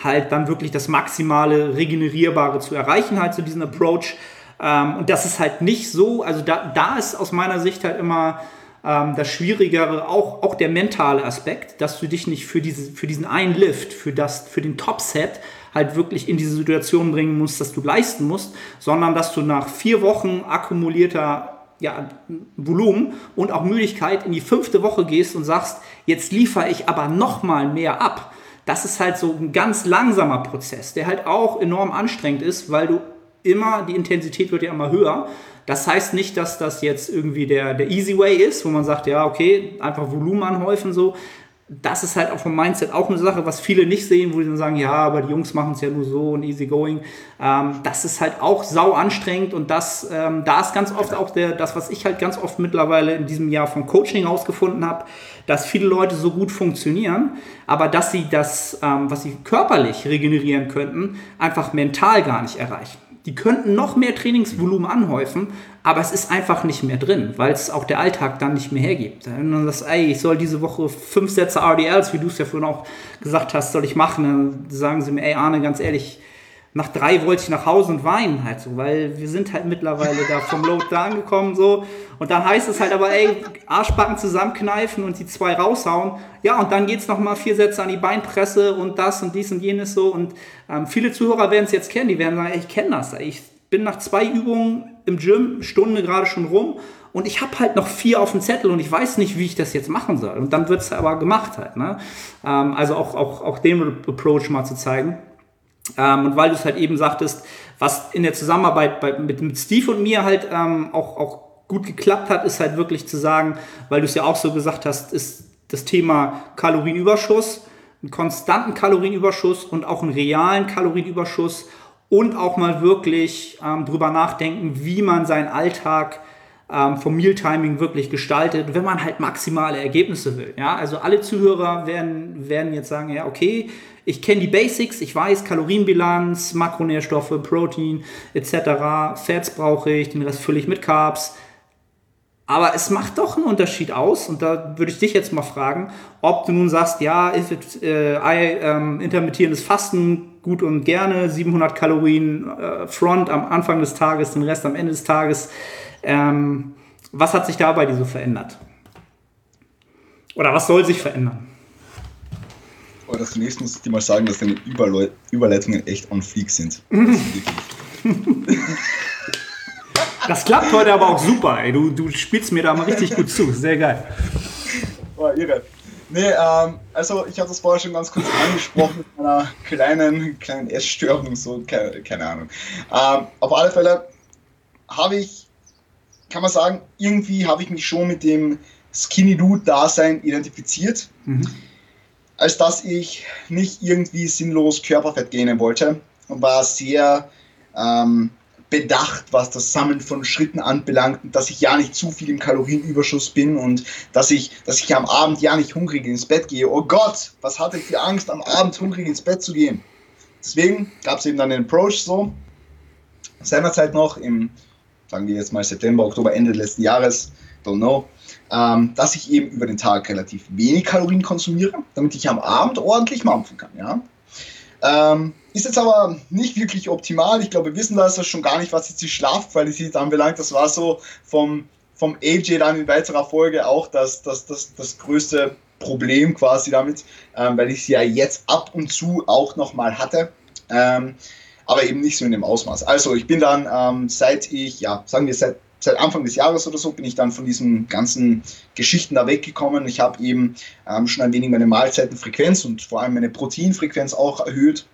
halt dann wirklich das maximale Regenerierbare zu erreichen, halt zu so diesem Approach. Ähm, und das ist halt nicht so, also da, da ist aus meiner Sicht halt immer ähm, das Schwierigere, auch, auch der mentale Aspekt, dass du dich nicht für, diese, für diesen einen Lift, für, das, für den Top-Set halt wirklich in diese Situation bringen musst, dass du leisten musst, sondern dass du nach vier Wochen akkumulierter ja, Volumen und auch Müdigkeit in die fünfte Woche gehst und sagst, jetzt liefere ich aber noch mal mehr ab. Das ist halt so ein ganz langsamer Prozess, der halt auch enorm anstrengend ist, weil du immer, die Intensität wird ja immer höher das heißt nicht, dass das jetzt irgendwie der, der Easy Way ist, wo man sagt, ja, okay, einfach Volumen anhäufen so. Das ist halt auch vom Mindset auch eine Sache, was viele nicht sehen, wo die dann sagen, ja, aber die Jungs machen es ja nur so und easy going. Ähm, das ist halt auch sau anstrengend und das, ähm, da ist ganz oft auch der, das, was ich halt ganz oft mittlerweile in diesem Jahr vom Coaching herausgefunden habe, dass viele Leute so gut funktionieren, aber dass sie das, ähm, was sie körperlich regenerieren könnten, einfach mental gar nicht erreichen. Die könnten noch mehr Trainingsvolumen anhäufen, aber es ist einfach nicht mehr drin, weil es auch der Alltag dann nicht mehr hergibt. Wenn man sagt, ey, ich soll diese Woche fünf Sätze RDLs, wie du es ja vorhin auch gesagt hast, soll ich machen, dann sagen sie mir, ey Arne, ganz ehrlich, nach drei wollte ich nach Hause und weinen halt so, weil wir sind halt mittlerweile da vom Load da angekommen so. Und dann heißt es halt aber, ey, Arschbacken zusammenkneifen und die zwei raushauen. Ja, und dann geht's noch mal vier Sätze an die Beinpresse und das und dies und jenes so. Und ähm, viele Zuhörer werden es jetzt kennen, die werden sagen, ey, ich kenne das. Ich bin nach zwei Übungen im Gym, Stunde gerade schon rum und ich habe halt noch vier auf dem Zettel und ich weiß nicht, wie ich das jetzt machen soll. Und dann wird es aber gemacht halt. Ne? Ähm, also auch, auch, auch den Approach mal zu zeigen. Ähm, und weil du es halt eben sagtest, was in der Zusammenarbeit bei, mit, mit Steve und mir halt ähm, auch, auch gut geklappt hat, ist halt wirklich zu sagen, weil du es ja auch so gesagt hast, ist das Thema Kalorienüberschuss, einen konstanten Kalorienüberschuss und auch einen realen Kalorienüberschuss und auch mal wirklich ähm, drüber nachdenken, wie man seinen Alltag ähm, vom Mealtiming wirklich gestaltet, wenn man halt maximale Ergebnisse will. Ja, also alle Zuhörer werden, werden jetzt sagen, ja, okay, ich kenne die Basics, ich weiß Kalorienbilanz, Makronährstoffe, Protein etc. Fats brauche ich, den Rest fülle ich mit Carbs. Aber es macht doch einen Unterschied aus, und da würde ich dich jetzt mal fragen, ob du nun sagst, ja, it, äh, I, ähm, intermittierendes Fasten gut und gerne, 700 Kalorien äh, Front am Anfang des Tages, den Rest am Ende des Tages. Ähm, was hat sich da bei dir so verändert? Oder was soll sich verändern? Das zunächst muss ich dir mal sagen, dass deine Überle Überleitungen echt on fleek sind. Das klappt heute aber auch super, ey. Du, du spielst mir da mal richtig gut zu. Sehr geil. Oh, irre. Nee, ähm, also ich habe das vorher schon ganz kurz angesprochen mit einer kleinen, kleinen Essstörung, so, keine, keine Ahnung. Ähm, auf alle Fälle habe ich, kann man sagen, irgendwie habe ich mich schon mit dem Skinny Dude-Dasein identifiziert. Mhm. Als dass ich nicht irgendwie sinnlos Körperfett gähnen wollte und war sehr ähm, bedacht, was das Sammeln von Schritten anbelangt und dass ich ja nicht zu viel im Kalorienüberschuss bin und dass ich, dass ich am Abend ja nicht hungrig ins Bett gehe. Oh Gott, was hatte ich für Angst, am Abend hungrig ins Bett zu gehen. Deswegen gab es eben dann den Approach so, seinerzeit noch im, sagen wir jetzt mal September, Oktober, Ende letzten Jahres, don't know, ähm, dass ich eben über den Tag relativ wenig Kalorien konsumiere, damit ich am Abend ordentlich mampfen kann. Ja? Ähm, ist jetzt aber nicht wirklich optimal. Ich glaube, wir wissen das schon gar nicht, was jetzt die Schlafqualität anbelangt. Das war so vom, vom AJ dann in weiterer Folge auch das, das, das, das größte Problem quasi damit, ähm, weil ich sie ja jetzt ab und zu auch nochmal hatte. Ähm, aber eben nicht so in dem Ausmaß. Also ich bin dann, ähm, seit ich, ja, sagen wir seit, seit Anfang des Jahres oder so, bin ich dann von diesen ganzen Geschichten da weggekommen. Ich habe eben ähm, schon ein wenig meine Mahlzeitenfrequenz und vor allem meine Proteinfrequenz auch erhöht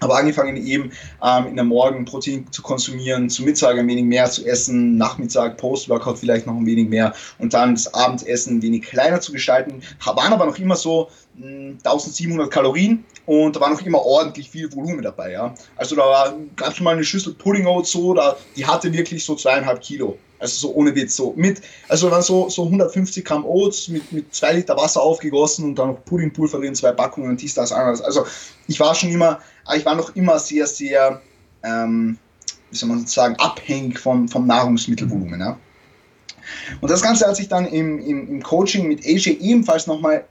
habe angefangen eben ähm, in der Morgen Protein zu konsumieren, zu Mittag ein wenig mehr zu essen, Nachmittag Post-Workout vielleicht noch ein wenig mehr und dann das Abendessen ein wenig kleiner zu gestalten. Waren aber noch immer so mh, hm, 1700 Kalorien und da war noch immer ordentlich viel Volumen dabei. Ja. Also da gab es mal eine Schüssel Pudding Oats so, da, die hatte wirklich so zweieinhalb Kilo. Also so ohne Witz, so mit, also dann so, so 150 Gramm Oats mit, mit zwei Liter Wasser aufgegossen und dann noch Puddingpulver drin, zwei Packungen und dies, das, anderes. Also ich war schon immer, ich war noch immer sehr, sehr, ähm, wie soll man sagen, abhängig vom, vom Nahrungsmittelvolumen. Ja. Und das Ganze hat sich dann im, im, im Coaching mit AJ ebenfalls nochmal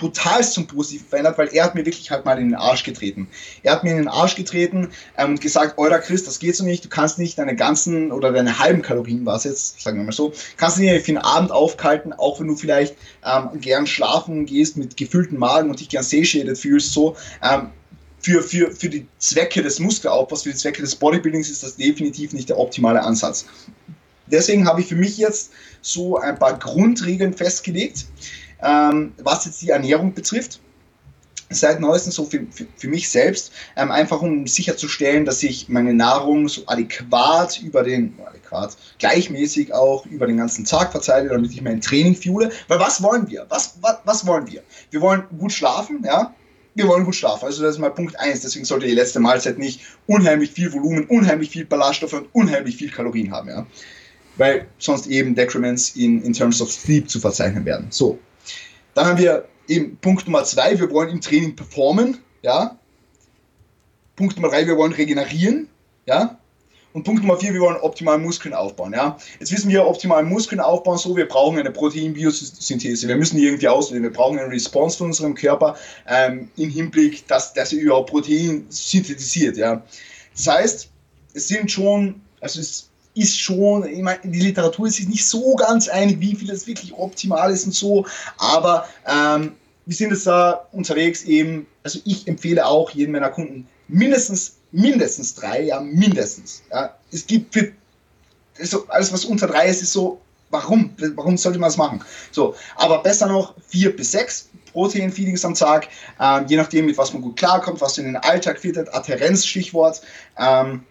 brutal zum Positiven verändert, weil er hat mir wirklich halt mal in den Arsch getreten. Er hat mir in den Arsch getreten ähm, und gesagt, Euer Chris, das geht so nicht, du kannst nicht deine ganzen oder deine halben Kalorien, was jetzt, sagen wir mal so, kannst du nicht für den Abend aufkalten, auch wenn du vielleicht ähm, gern schlafen gehst mit gefüllten Magen und dich gern satiated fühlst, so, ähm, für, für, für die Zwecke des Muskelaufbaus, für die Zwecke des Bodybuildings ist das definitiv nicht der optimale Ansatz. Deswegen habe ich für mich jetzt so ein paar Grundregeln festgelegt, ähm, was jetzt die Ernährung betrifft. Seit neuestem so für, für, für mich selbst, ähm, einfach um sicherzustellen, dass ich meine Nahrung so adäquat über den, adäquat, gleichmäßig auch über den ganzen Tag verteile, damit ich mein Training fuhle. Weil was wollen wir? Was, was, was wollen wir? Wir wollen gut schlafen, ja, wir wollen gut schlafen. Also das ist mal Punkt 1. Deswegen sollte die letzte Mahlzeit nicht unheimlich viel Volumen, unheimlich viel Ballaststoffe und unheimlich viel Kalorien haben. Ja? Weil sonst eben Decrements in, in terms of sleep zu verzeichnen werden. So, dann haben wir eben Punkt Nummer zwei, wir wollen im Training performen, ja. Punkt Nummer drei, wir wollen regenerieren, ja. Und Punkt Nummer vier, wir wollen optimal Muskeln aufbauen, ja. Jetzt wissen wir, optimal Muskeln aufbauen, so, wir brauchen eine Proteinbiosynthese, wir müssen die irgendwie auslösen, wir brauchen eine Response von unserem Körper ähm, im Hinblick, dass, dass er überhaupt Protein synthetisiert, ja. Das heißt, es sind schon, also es ist schon, ich meine, die Literatur ist sich nicht so ganz einig, wie viel das wirklich optimal ist und so, aber ähm, wir sind jetzt da unterwegs eben, also ich empfehle auch jedem meiner Kunden mindestens, mindestens drei, ja, mindestens. Ja. Es gibt für also alles, was unter drei ist, ist so, warum? Warum sollte man das machen? So, aber besser noch vier bis sechs Protein-Feedings am Tag, ähm, je nachdem, mit was man gut klarkommt, was in den Alltag fittet, Adherenz, Stichwort. Ähm,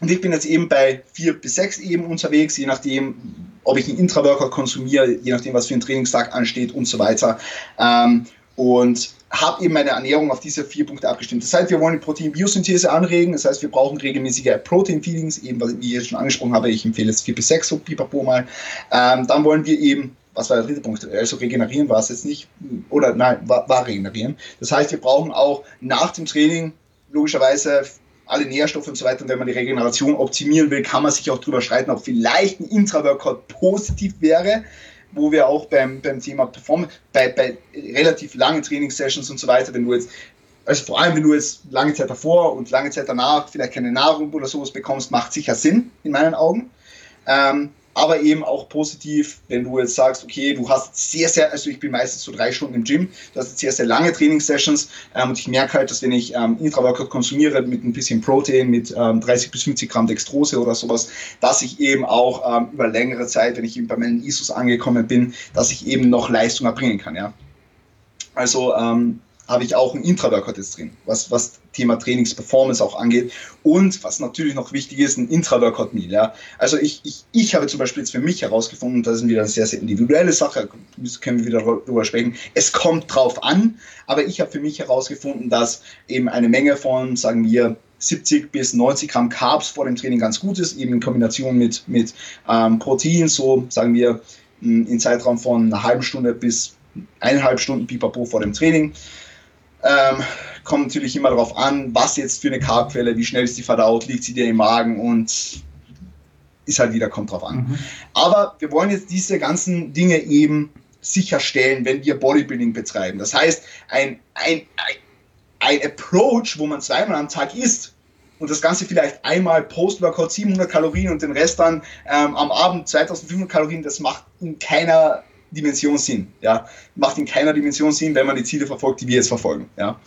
und ich bin jetzt eben bei vier bis sechs eben unterwegs, je nachdem, ob ich einen Intra-Workout konsumiere, je nachdem, was für ein Trainingstag ansteht und so weiter. Ähm, und habe eben meine Ernährung auf diese vier Punkte abgestimmt. Das heißt, wir wollen die Proteinbiosynthese anregen, das heißt, wir brauchen regelmäßige Protein-Feedings, eben, was ich jetzt schon angesprochen habe, ich empfehle es vier bis sechs, so pipapo mal. Ähm, dann wollen wir eben was war der dritte Punkt? Also regenerieren war es jetzt nicht, oder nein, war, war regenerieren. Das heißt, wir brauchen auch nach dem Training logischerweise alle Nährstoffe und so weiter. Und wenn man die Regeneration optimieren will, kann man sich auch darüber streiten, ob vielleicht ein Intra-Workout positiv wäre, wo wir auch beim, beim Thema Performance, bei, bei relativ langen Trainingssessions und so weiter, wenn du jetzt also vor allem, wenn du jetzt lange Zeit davor und lange Zeit danach vielleicht keine Nahrung oder sowas bekommst, macht sicher Sinn in meinen Augen. Ähm, aber eben auch positiv, wenn du jetzt sagst, okay, du hast sehr, sehr, also ich bin meistens so drei Stunden im Gym, du hast sehr, sehr lange Trainingssessions ähm, und ich merke halt, dass wenn ich ähm, Intra-Workout konsumiere mit ein bisschen Protein, mit ähm, 30 bis 50 Gramm Dextrose oder sowas, dass ich eben auch ähm, über längere Zeit, wenn ich eben bei meinen ISOs angekommen bin, dass ich eben noch Leistung erbringen kann, ja. Also ähm, habe ich auch ein Intra-Workout jetzt drin, was, was Thema Trainingsperformance auch angeht. Und was natürlich noch wichtig ist, ein Intra-Workout-Meal. Ja. Also ich, ich, ich habe zum Beispiel jetzt für mich herausgefunden, das ist wieder eine sehr, sehr individuelle Sache, können wir wieder darüber sprechen. Es kommt drauf an, aber ich habe für mich herausgefunden, dass eben eine Menge von, sagen wir, 70 bis 90 Gramm Carbs vor dem Training ganz gut ist, eben in Kombination mit, mit ähm, Protein, so sagen wir in Zeitraum von einer halben Stunde bis eineinhalb Stunden Pipapo vor dem Training. Ähm, kommt natürlich immer darauf an, was jetzt für eine Carbquelle, wie schnell ist die verdaut, liegt sie dir im Magen und ist halt wieder, kommt drauf an. Mhm. Aber wir wollen jetzt diese ganzen Dinge eben sicherstellen, wenn wir Bodybuilding betreiben. Das heißt, ein, ein, ein, ein Approach, wo man zweimal am Tag isst und das Ganze vielleicht einmal Post-Workout 700 Kalorien und den Rest dann ähm, am Abend 2500 Kalorien, das macht in keiner Dimension Sinn. Ja? Macht in keiner Dimension Sinn, wenn man die Ziele verfolgt, die wir jetzt verfolgen. Ja?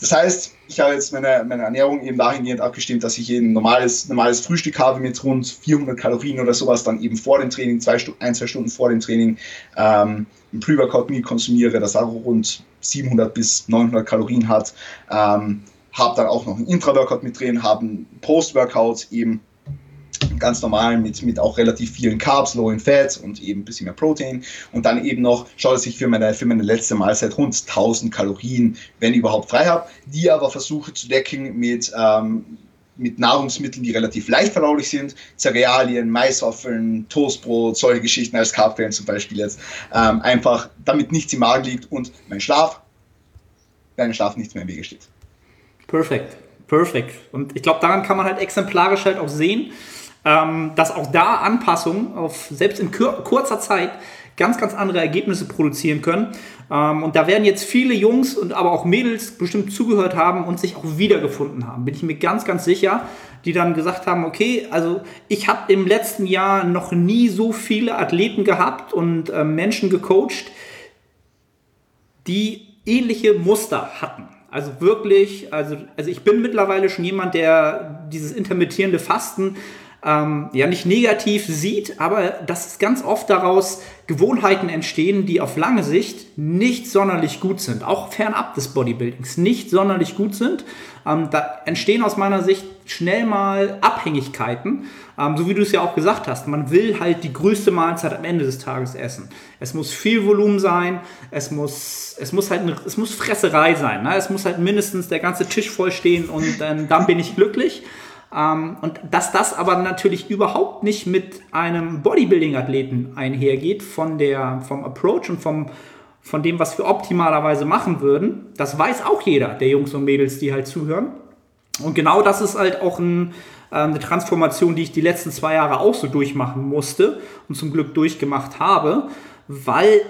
Das heißt, ich habe jetzt meine, meine Ernährung eben dahingehend abgestimmt, dass ich ein normales, normales Frühstück habe mit rund 400 Kalorien oder sowas, dann eben vor dem Training, zwei, ein, zwei Stunden vor dem Training, ähm, ein Pre-Workout Meal konsumiere, das auch rund 700 bis 900 Kalorien hat. Ähm, habe dann auch noch ein Intra-Workout mit drin, habe ein Post-Workout eben ganz normal mit, mit auch relativ vielen Carbs, Low in Fats und eben ein bisschen mehr Protein. Und dann eben noch schaue, dass ich für meine, für meine letzte Mahlzeit rund 1000 Kalorien, wenn überhaupt, frei habe, die aber versuche zu decken mit, ähm, mit Nahrungsmitteln, die relativ leicht verdaulich sind, Cerealien, Maiswaffeln, Toastbrot, solche Geschichten als Carbquellen zum Beispiel jetzt, ähm, einfach damit nichts im Magen liegt und mein Schlaf, dein Schlaf nichts mehr im Wege steht. Perfekt, perfekt. Und ich glaube, daran kann man halt exemplarisch halt auch sehen, ähm, dass auch da Anpassungen auf selbst in kurzer Zeit ganz, ganz andere Ergebnisse produzieren können. Ähm, und da werden jetzt viele Jungs und aber auch Mädels bestimmt zugehört haben und sich auch wiedergefunden haben. Bin ich mir ganz, ganz sicher, die dann gesagt haben, okay, also ich habe im letzten Jahr noch nie so viele Athleten gehabt und äh, Menschen gecoacht, die ähnliche Muster hatten. Also wirklich, also, also ich bin mittlerweile schon jemand, der dieses intermittierende Fasten ähm, ja nicht negativ sieht, aber dass ganz oft daraus Gewohnheiten entstehen, die auf lange Sicht nicht sonderlich gut sind, auch fernab des Bodybuildings nicht sonderlich gut sind. Ähm, da entstehen aus meiner Sicht schnell mal Abhängigkeiten, ähm, so wie du es ja auch gesagt hast. Man will halt die größte Mahlzeit am Ende des Tages essen. Es muss viel Volumen sein, es muss, es muss halt eine, es muss Fresserei sein. Ne? Es muss halt mindestens der ganze Tisch voll stehen und äh, dann bin ich glücklich. Ähm, und dass das aber natürlich überhaupt nicht mit einem Bodybuilding-Athleten einhergeht, von der, vom Approach und vom, von dem, was wir optimalerweise machen würden, das weiß auch jeder, der Jungs und Mädels, die halt zuhören. Und genau das ist halt auch ein, äh, eine Transformation, die ich die letzten zwei Jahre auch so durchmachen musste und zum Glück durchgemacht habe, weil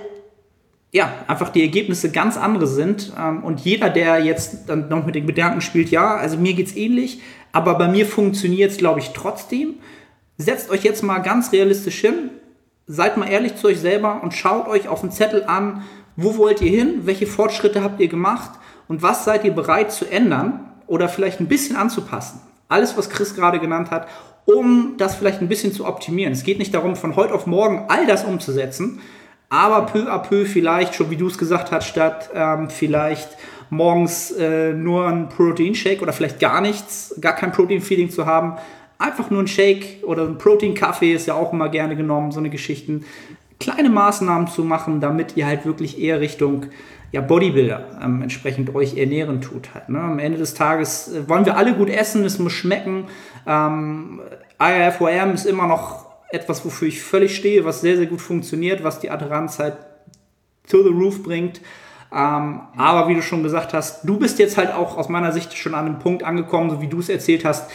ja, einfach die Ergebnisse ganz andere sind. Ähm, und jeder, der jetzt dann noch mit den Gedanken spielt, ja, also mir geht's ähnlich, aber bei mir funktioniert es, glaube ich, trotzdem. Setzt euch jetzt mal ganz realistisch hin, seid mal ehrlich zu euch selber und schaut euch auf den Zettel an, wo wollt ihr hin, welche Fortschritte habt ihr gemacht und was seid ihr bereit zu ändern oder vielleicht ein bisschen anzupassen. Alles, was Chris gerade genannt hat, um das vielleicht ein bisschen zu optimieren. Es geht nicht darum, von heute auf morgen all das umzusetzen, aber peu à peu vielleicht, schon wie du es gesagt hast, statt ähm, vielleicht morgens äh, nur ein Protein-Shake oder vielleicht gar nichts, gar kein Protein-Feeding zu haben. Einfach nur ein Shake oder ein Protein-Kaffee ist ja auch immer gerne genommen, so eine Geschichten. Kleine Maßnahmen zu machen, damit ihr halt wirklich eher Richtung ja, Bodybuilder ähm, entsprechend euch ernähren tut. Halt, ne? Am Ende des Tages äh, wollen wir alle gut essen, es muss schmecken. Ähm, IRFOM ist immer noch etwas, wofür ich völlig stehe, was sehr, sehr gut funktioniert, was die Adherenz halt to the roof bringt. Ähm, aber wie du schon gesagt hast, du bist jetzt halt auch aus meiner Sicht schon an einem Punkt angekommen, so wie du es erzählt hast,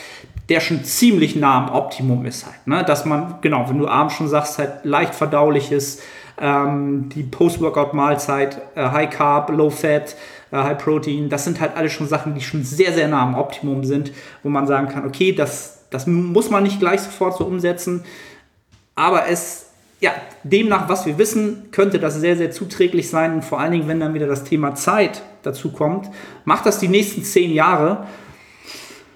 der schon ziemlich nah am Optimum ist halt. Ne? Dass man, genau, wenn du abends schon sagst, halt leicht verdauliches, ähm, die Post-Workout-Mahlzeit, äh, High Carb, Low Fat, äh, High Protein, das sind halt alles schon Sachen, die schon sehr, sehr nah am Optimum sind, wo man sagen kann, okay, das, das muss man nicht gleich sofort so umsetzen, aber es ja, demnach, was wir wissen, könnte das sehr, sehr zuträglich sein. Und vor allen Dingen, wenn dann wieder das Thema Zeit dazu kommt, macht das die nächsten zehn Jahre.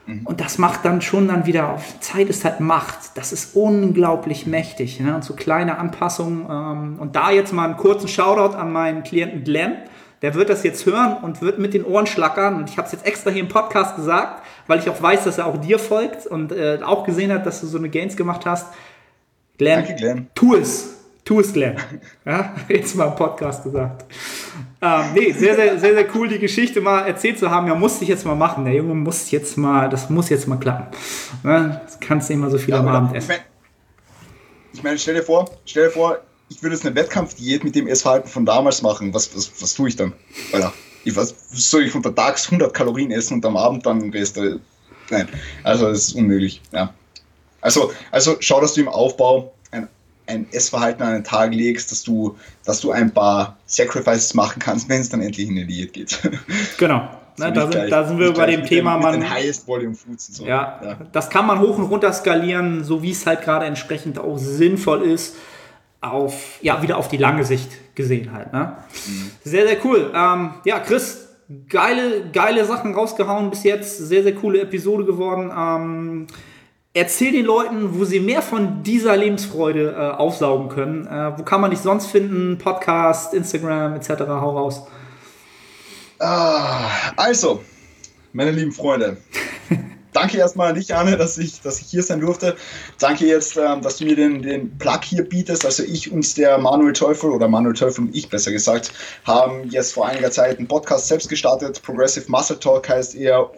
Mhm. Und das macht dann schon dann wieder auf Zeit ist halt Macht. Das ist unglaublich mächtig. Ne? Und so kleine Anpassungen. Ähm, und da jetzt mal einen kurzen Shoutout an meinen Klienten Glenn. der wird das jetzt hören und wird mit den Ohren schlackern. Und ich habe es jetzt extra hier im Podcast gesagt, weil ich auch weiß, dass er auch dir folgt und äh, auch gesehen hat, dass du so eine Gains gemacht hast. Glenn, Danke, Glenn. tu es. Tu es, Glenn. Ja, jetzt mal im Podcast gesagt. Ähm, nee, sehr, sehr, sehr, sehr cool, die Geschichte mal erzählt zu haben. Ja, musste ich jetzt mal machen. Der Junge muss jetzt mal, das muss jetzt mal klappen. Ja, das kannst du immer so viel ja, am Abend essen. Ich meine, ich mein, stell dir vor, stell dir vor, ich würde jetzt eine Wettkampfdiät mit dem Essverhalten von damals machen. Was, was, was tue ich dann? Alter, ich was, soll ich untertags 100 Kalorien essen und am Abend dann Rest? Nein, also das ist unmöglich. Ja. Also, also schau, dass du im Aufbau ein Essverhalten an den Tag legst, dass du, dass du ein paar Sacrifices machen kannst, wenn es dann endlich in die Diät geht. Genau. Na, da, sind, gleich, da, sind, wir bei dem Thema, man. Highest Volume Foods und so. Ja, ja, das kann man hoch und runter skalieren, so wie es halt gerade entsprechend auch sinnvoll ist, auf, ja, wieder auf die lange Sicht gesehen halt. Ne? Mhm. Sehr, sehr cool. Ähm, ja, Chris, geile, geile Sachen rausgehauen bis jetzt. Sehr, sehr coole Episode geworden. Ähm, erzähl den Leuten, wo sie mehr von dieser Lebensfreude äh, aufsaugen können. Äh, wo kann man dich sonst finden? Podcast, Instagram etc. Hau raus. Ah, also, meine lieben Freunde, danke erstmal an dich, Anne, dass ich, dass ich hier sein durfte. Danke jetzt, ähm, dass du mir den, den Plug hier bietest. Also ich und der Manuel Teufel oder Manuel Teufel und ich besser gesagt haben jetzt vor einiger Zeit einen Podcast selbst gestartet. Progressive Muscle Talk heißt er.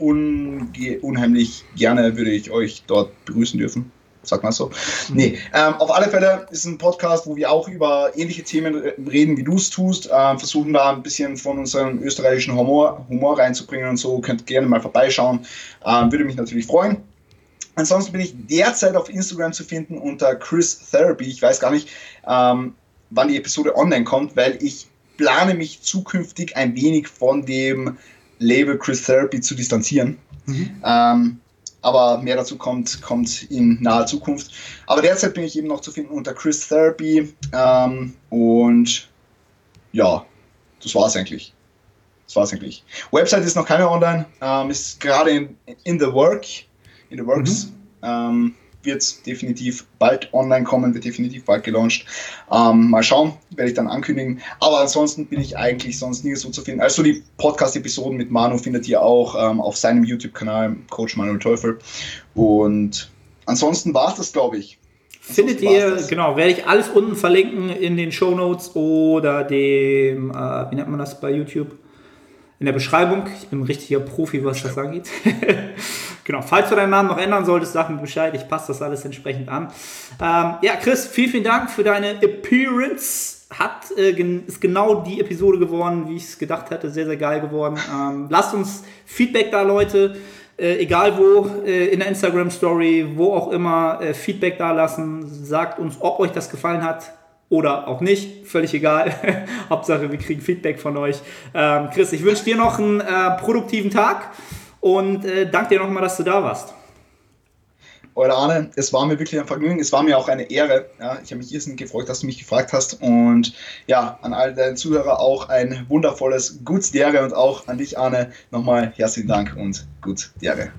unheimlich gerne würde ich euch dort begrüßen dürfen sag mal so. Mhm. Nee, ähm, auf alle Fälle ist ein Podcast, wo wir auch über ähnliche Themen reden, wie du es tust. Ähm, versuchen da ein bisschen von unserem österreichischen Humor, Humor reinzubringen und so. Könnt gerne mal vorbeischauen. Ähm, würde mich natürlich freuen. Ansonsten bin ich derzeit auf Instagram zu finden unter Chris Therapy. Ich weiß gar nicht, ähm, wann die Episode online kommt, weil ich plane mich zukünftig ein wenig von dem Label Chris Therapy zu distanzieren. Mhm. Aber mehr dazu kommt, kommt in naher Zukunft. Aber derzeit bin ich eben noch zu finden unter Chris Therapy ähm, und ja, das war's eigentlich. Das war's eigentlich. Website ist noch keine online, ähm, ist gerade in, in the work, in the works. Mhm. Ähm, wird definitiv bald online kommen, wird definitiv bald gelauncht. Ähm, mal schauen, werde ich dann ankündigen. Aber ansonsten bin ich eigentlich sonst nie so zu finden. Also die Podcast-Episoden mit Manu findet ihr auch ähm, auf seinem YouTube-Kanal, Coach Manuel Teufel. Und ansonsten war es das, glaube ich. Findet ihr, genau, werde ich alles unten verlinken in den Show Notes oder dem, äh, wie nennt man das bei YouTube? In der Beschreibung. Ich bin ein richtiger Profi, was das angeht. Genau, falls du deinen Namen noch ändern solltest, sag mir Bescheid. Ich passe das alles entsprechend an. Ähm, ja, Chris, vielen, vielen Dank für deine Appearance. Hat, äh, ist genau die Episode geworden, wie ich es gedacht hatte. Sehr, sehr geil geworden. Ähm, lasst uns Feedback da, Leute. Äh, egal wo, äh, in der Instagram Story, wo auch immer, äh, Feedback da lassen. Sagt uns, ob euch das gefallen hat oder auch nicht. Völlig egal. Hauptsache, wir kriegen Feedback von euch. Ähm, Chris, ich wünsche dir noch einen äh, produktiven Tag. Und äh, danke dir nochmal, dass du da warst. Euer Arne, es war mir wirklich ein Vergnügen, es war mir auch eine Ehre. Ja, ich habe mich irrsinnig gefreut, dass du mich gefragt hast. Und ja, an all deine Zuhörer auch ein wundervolles Gut Dere und auch an dich, Arne, nochmal herzlichen Dank und Gut Dere.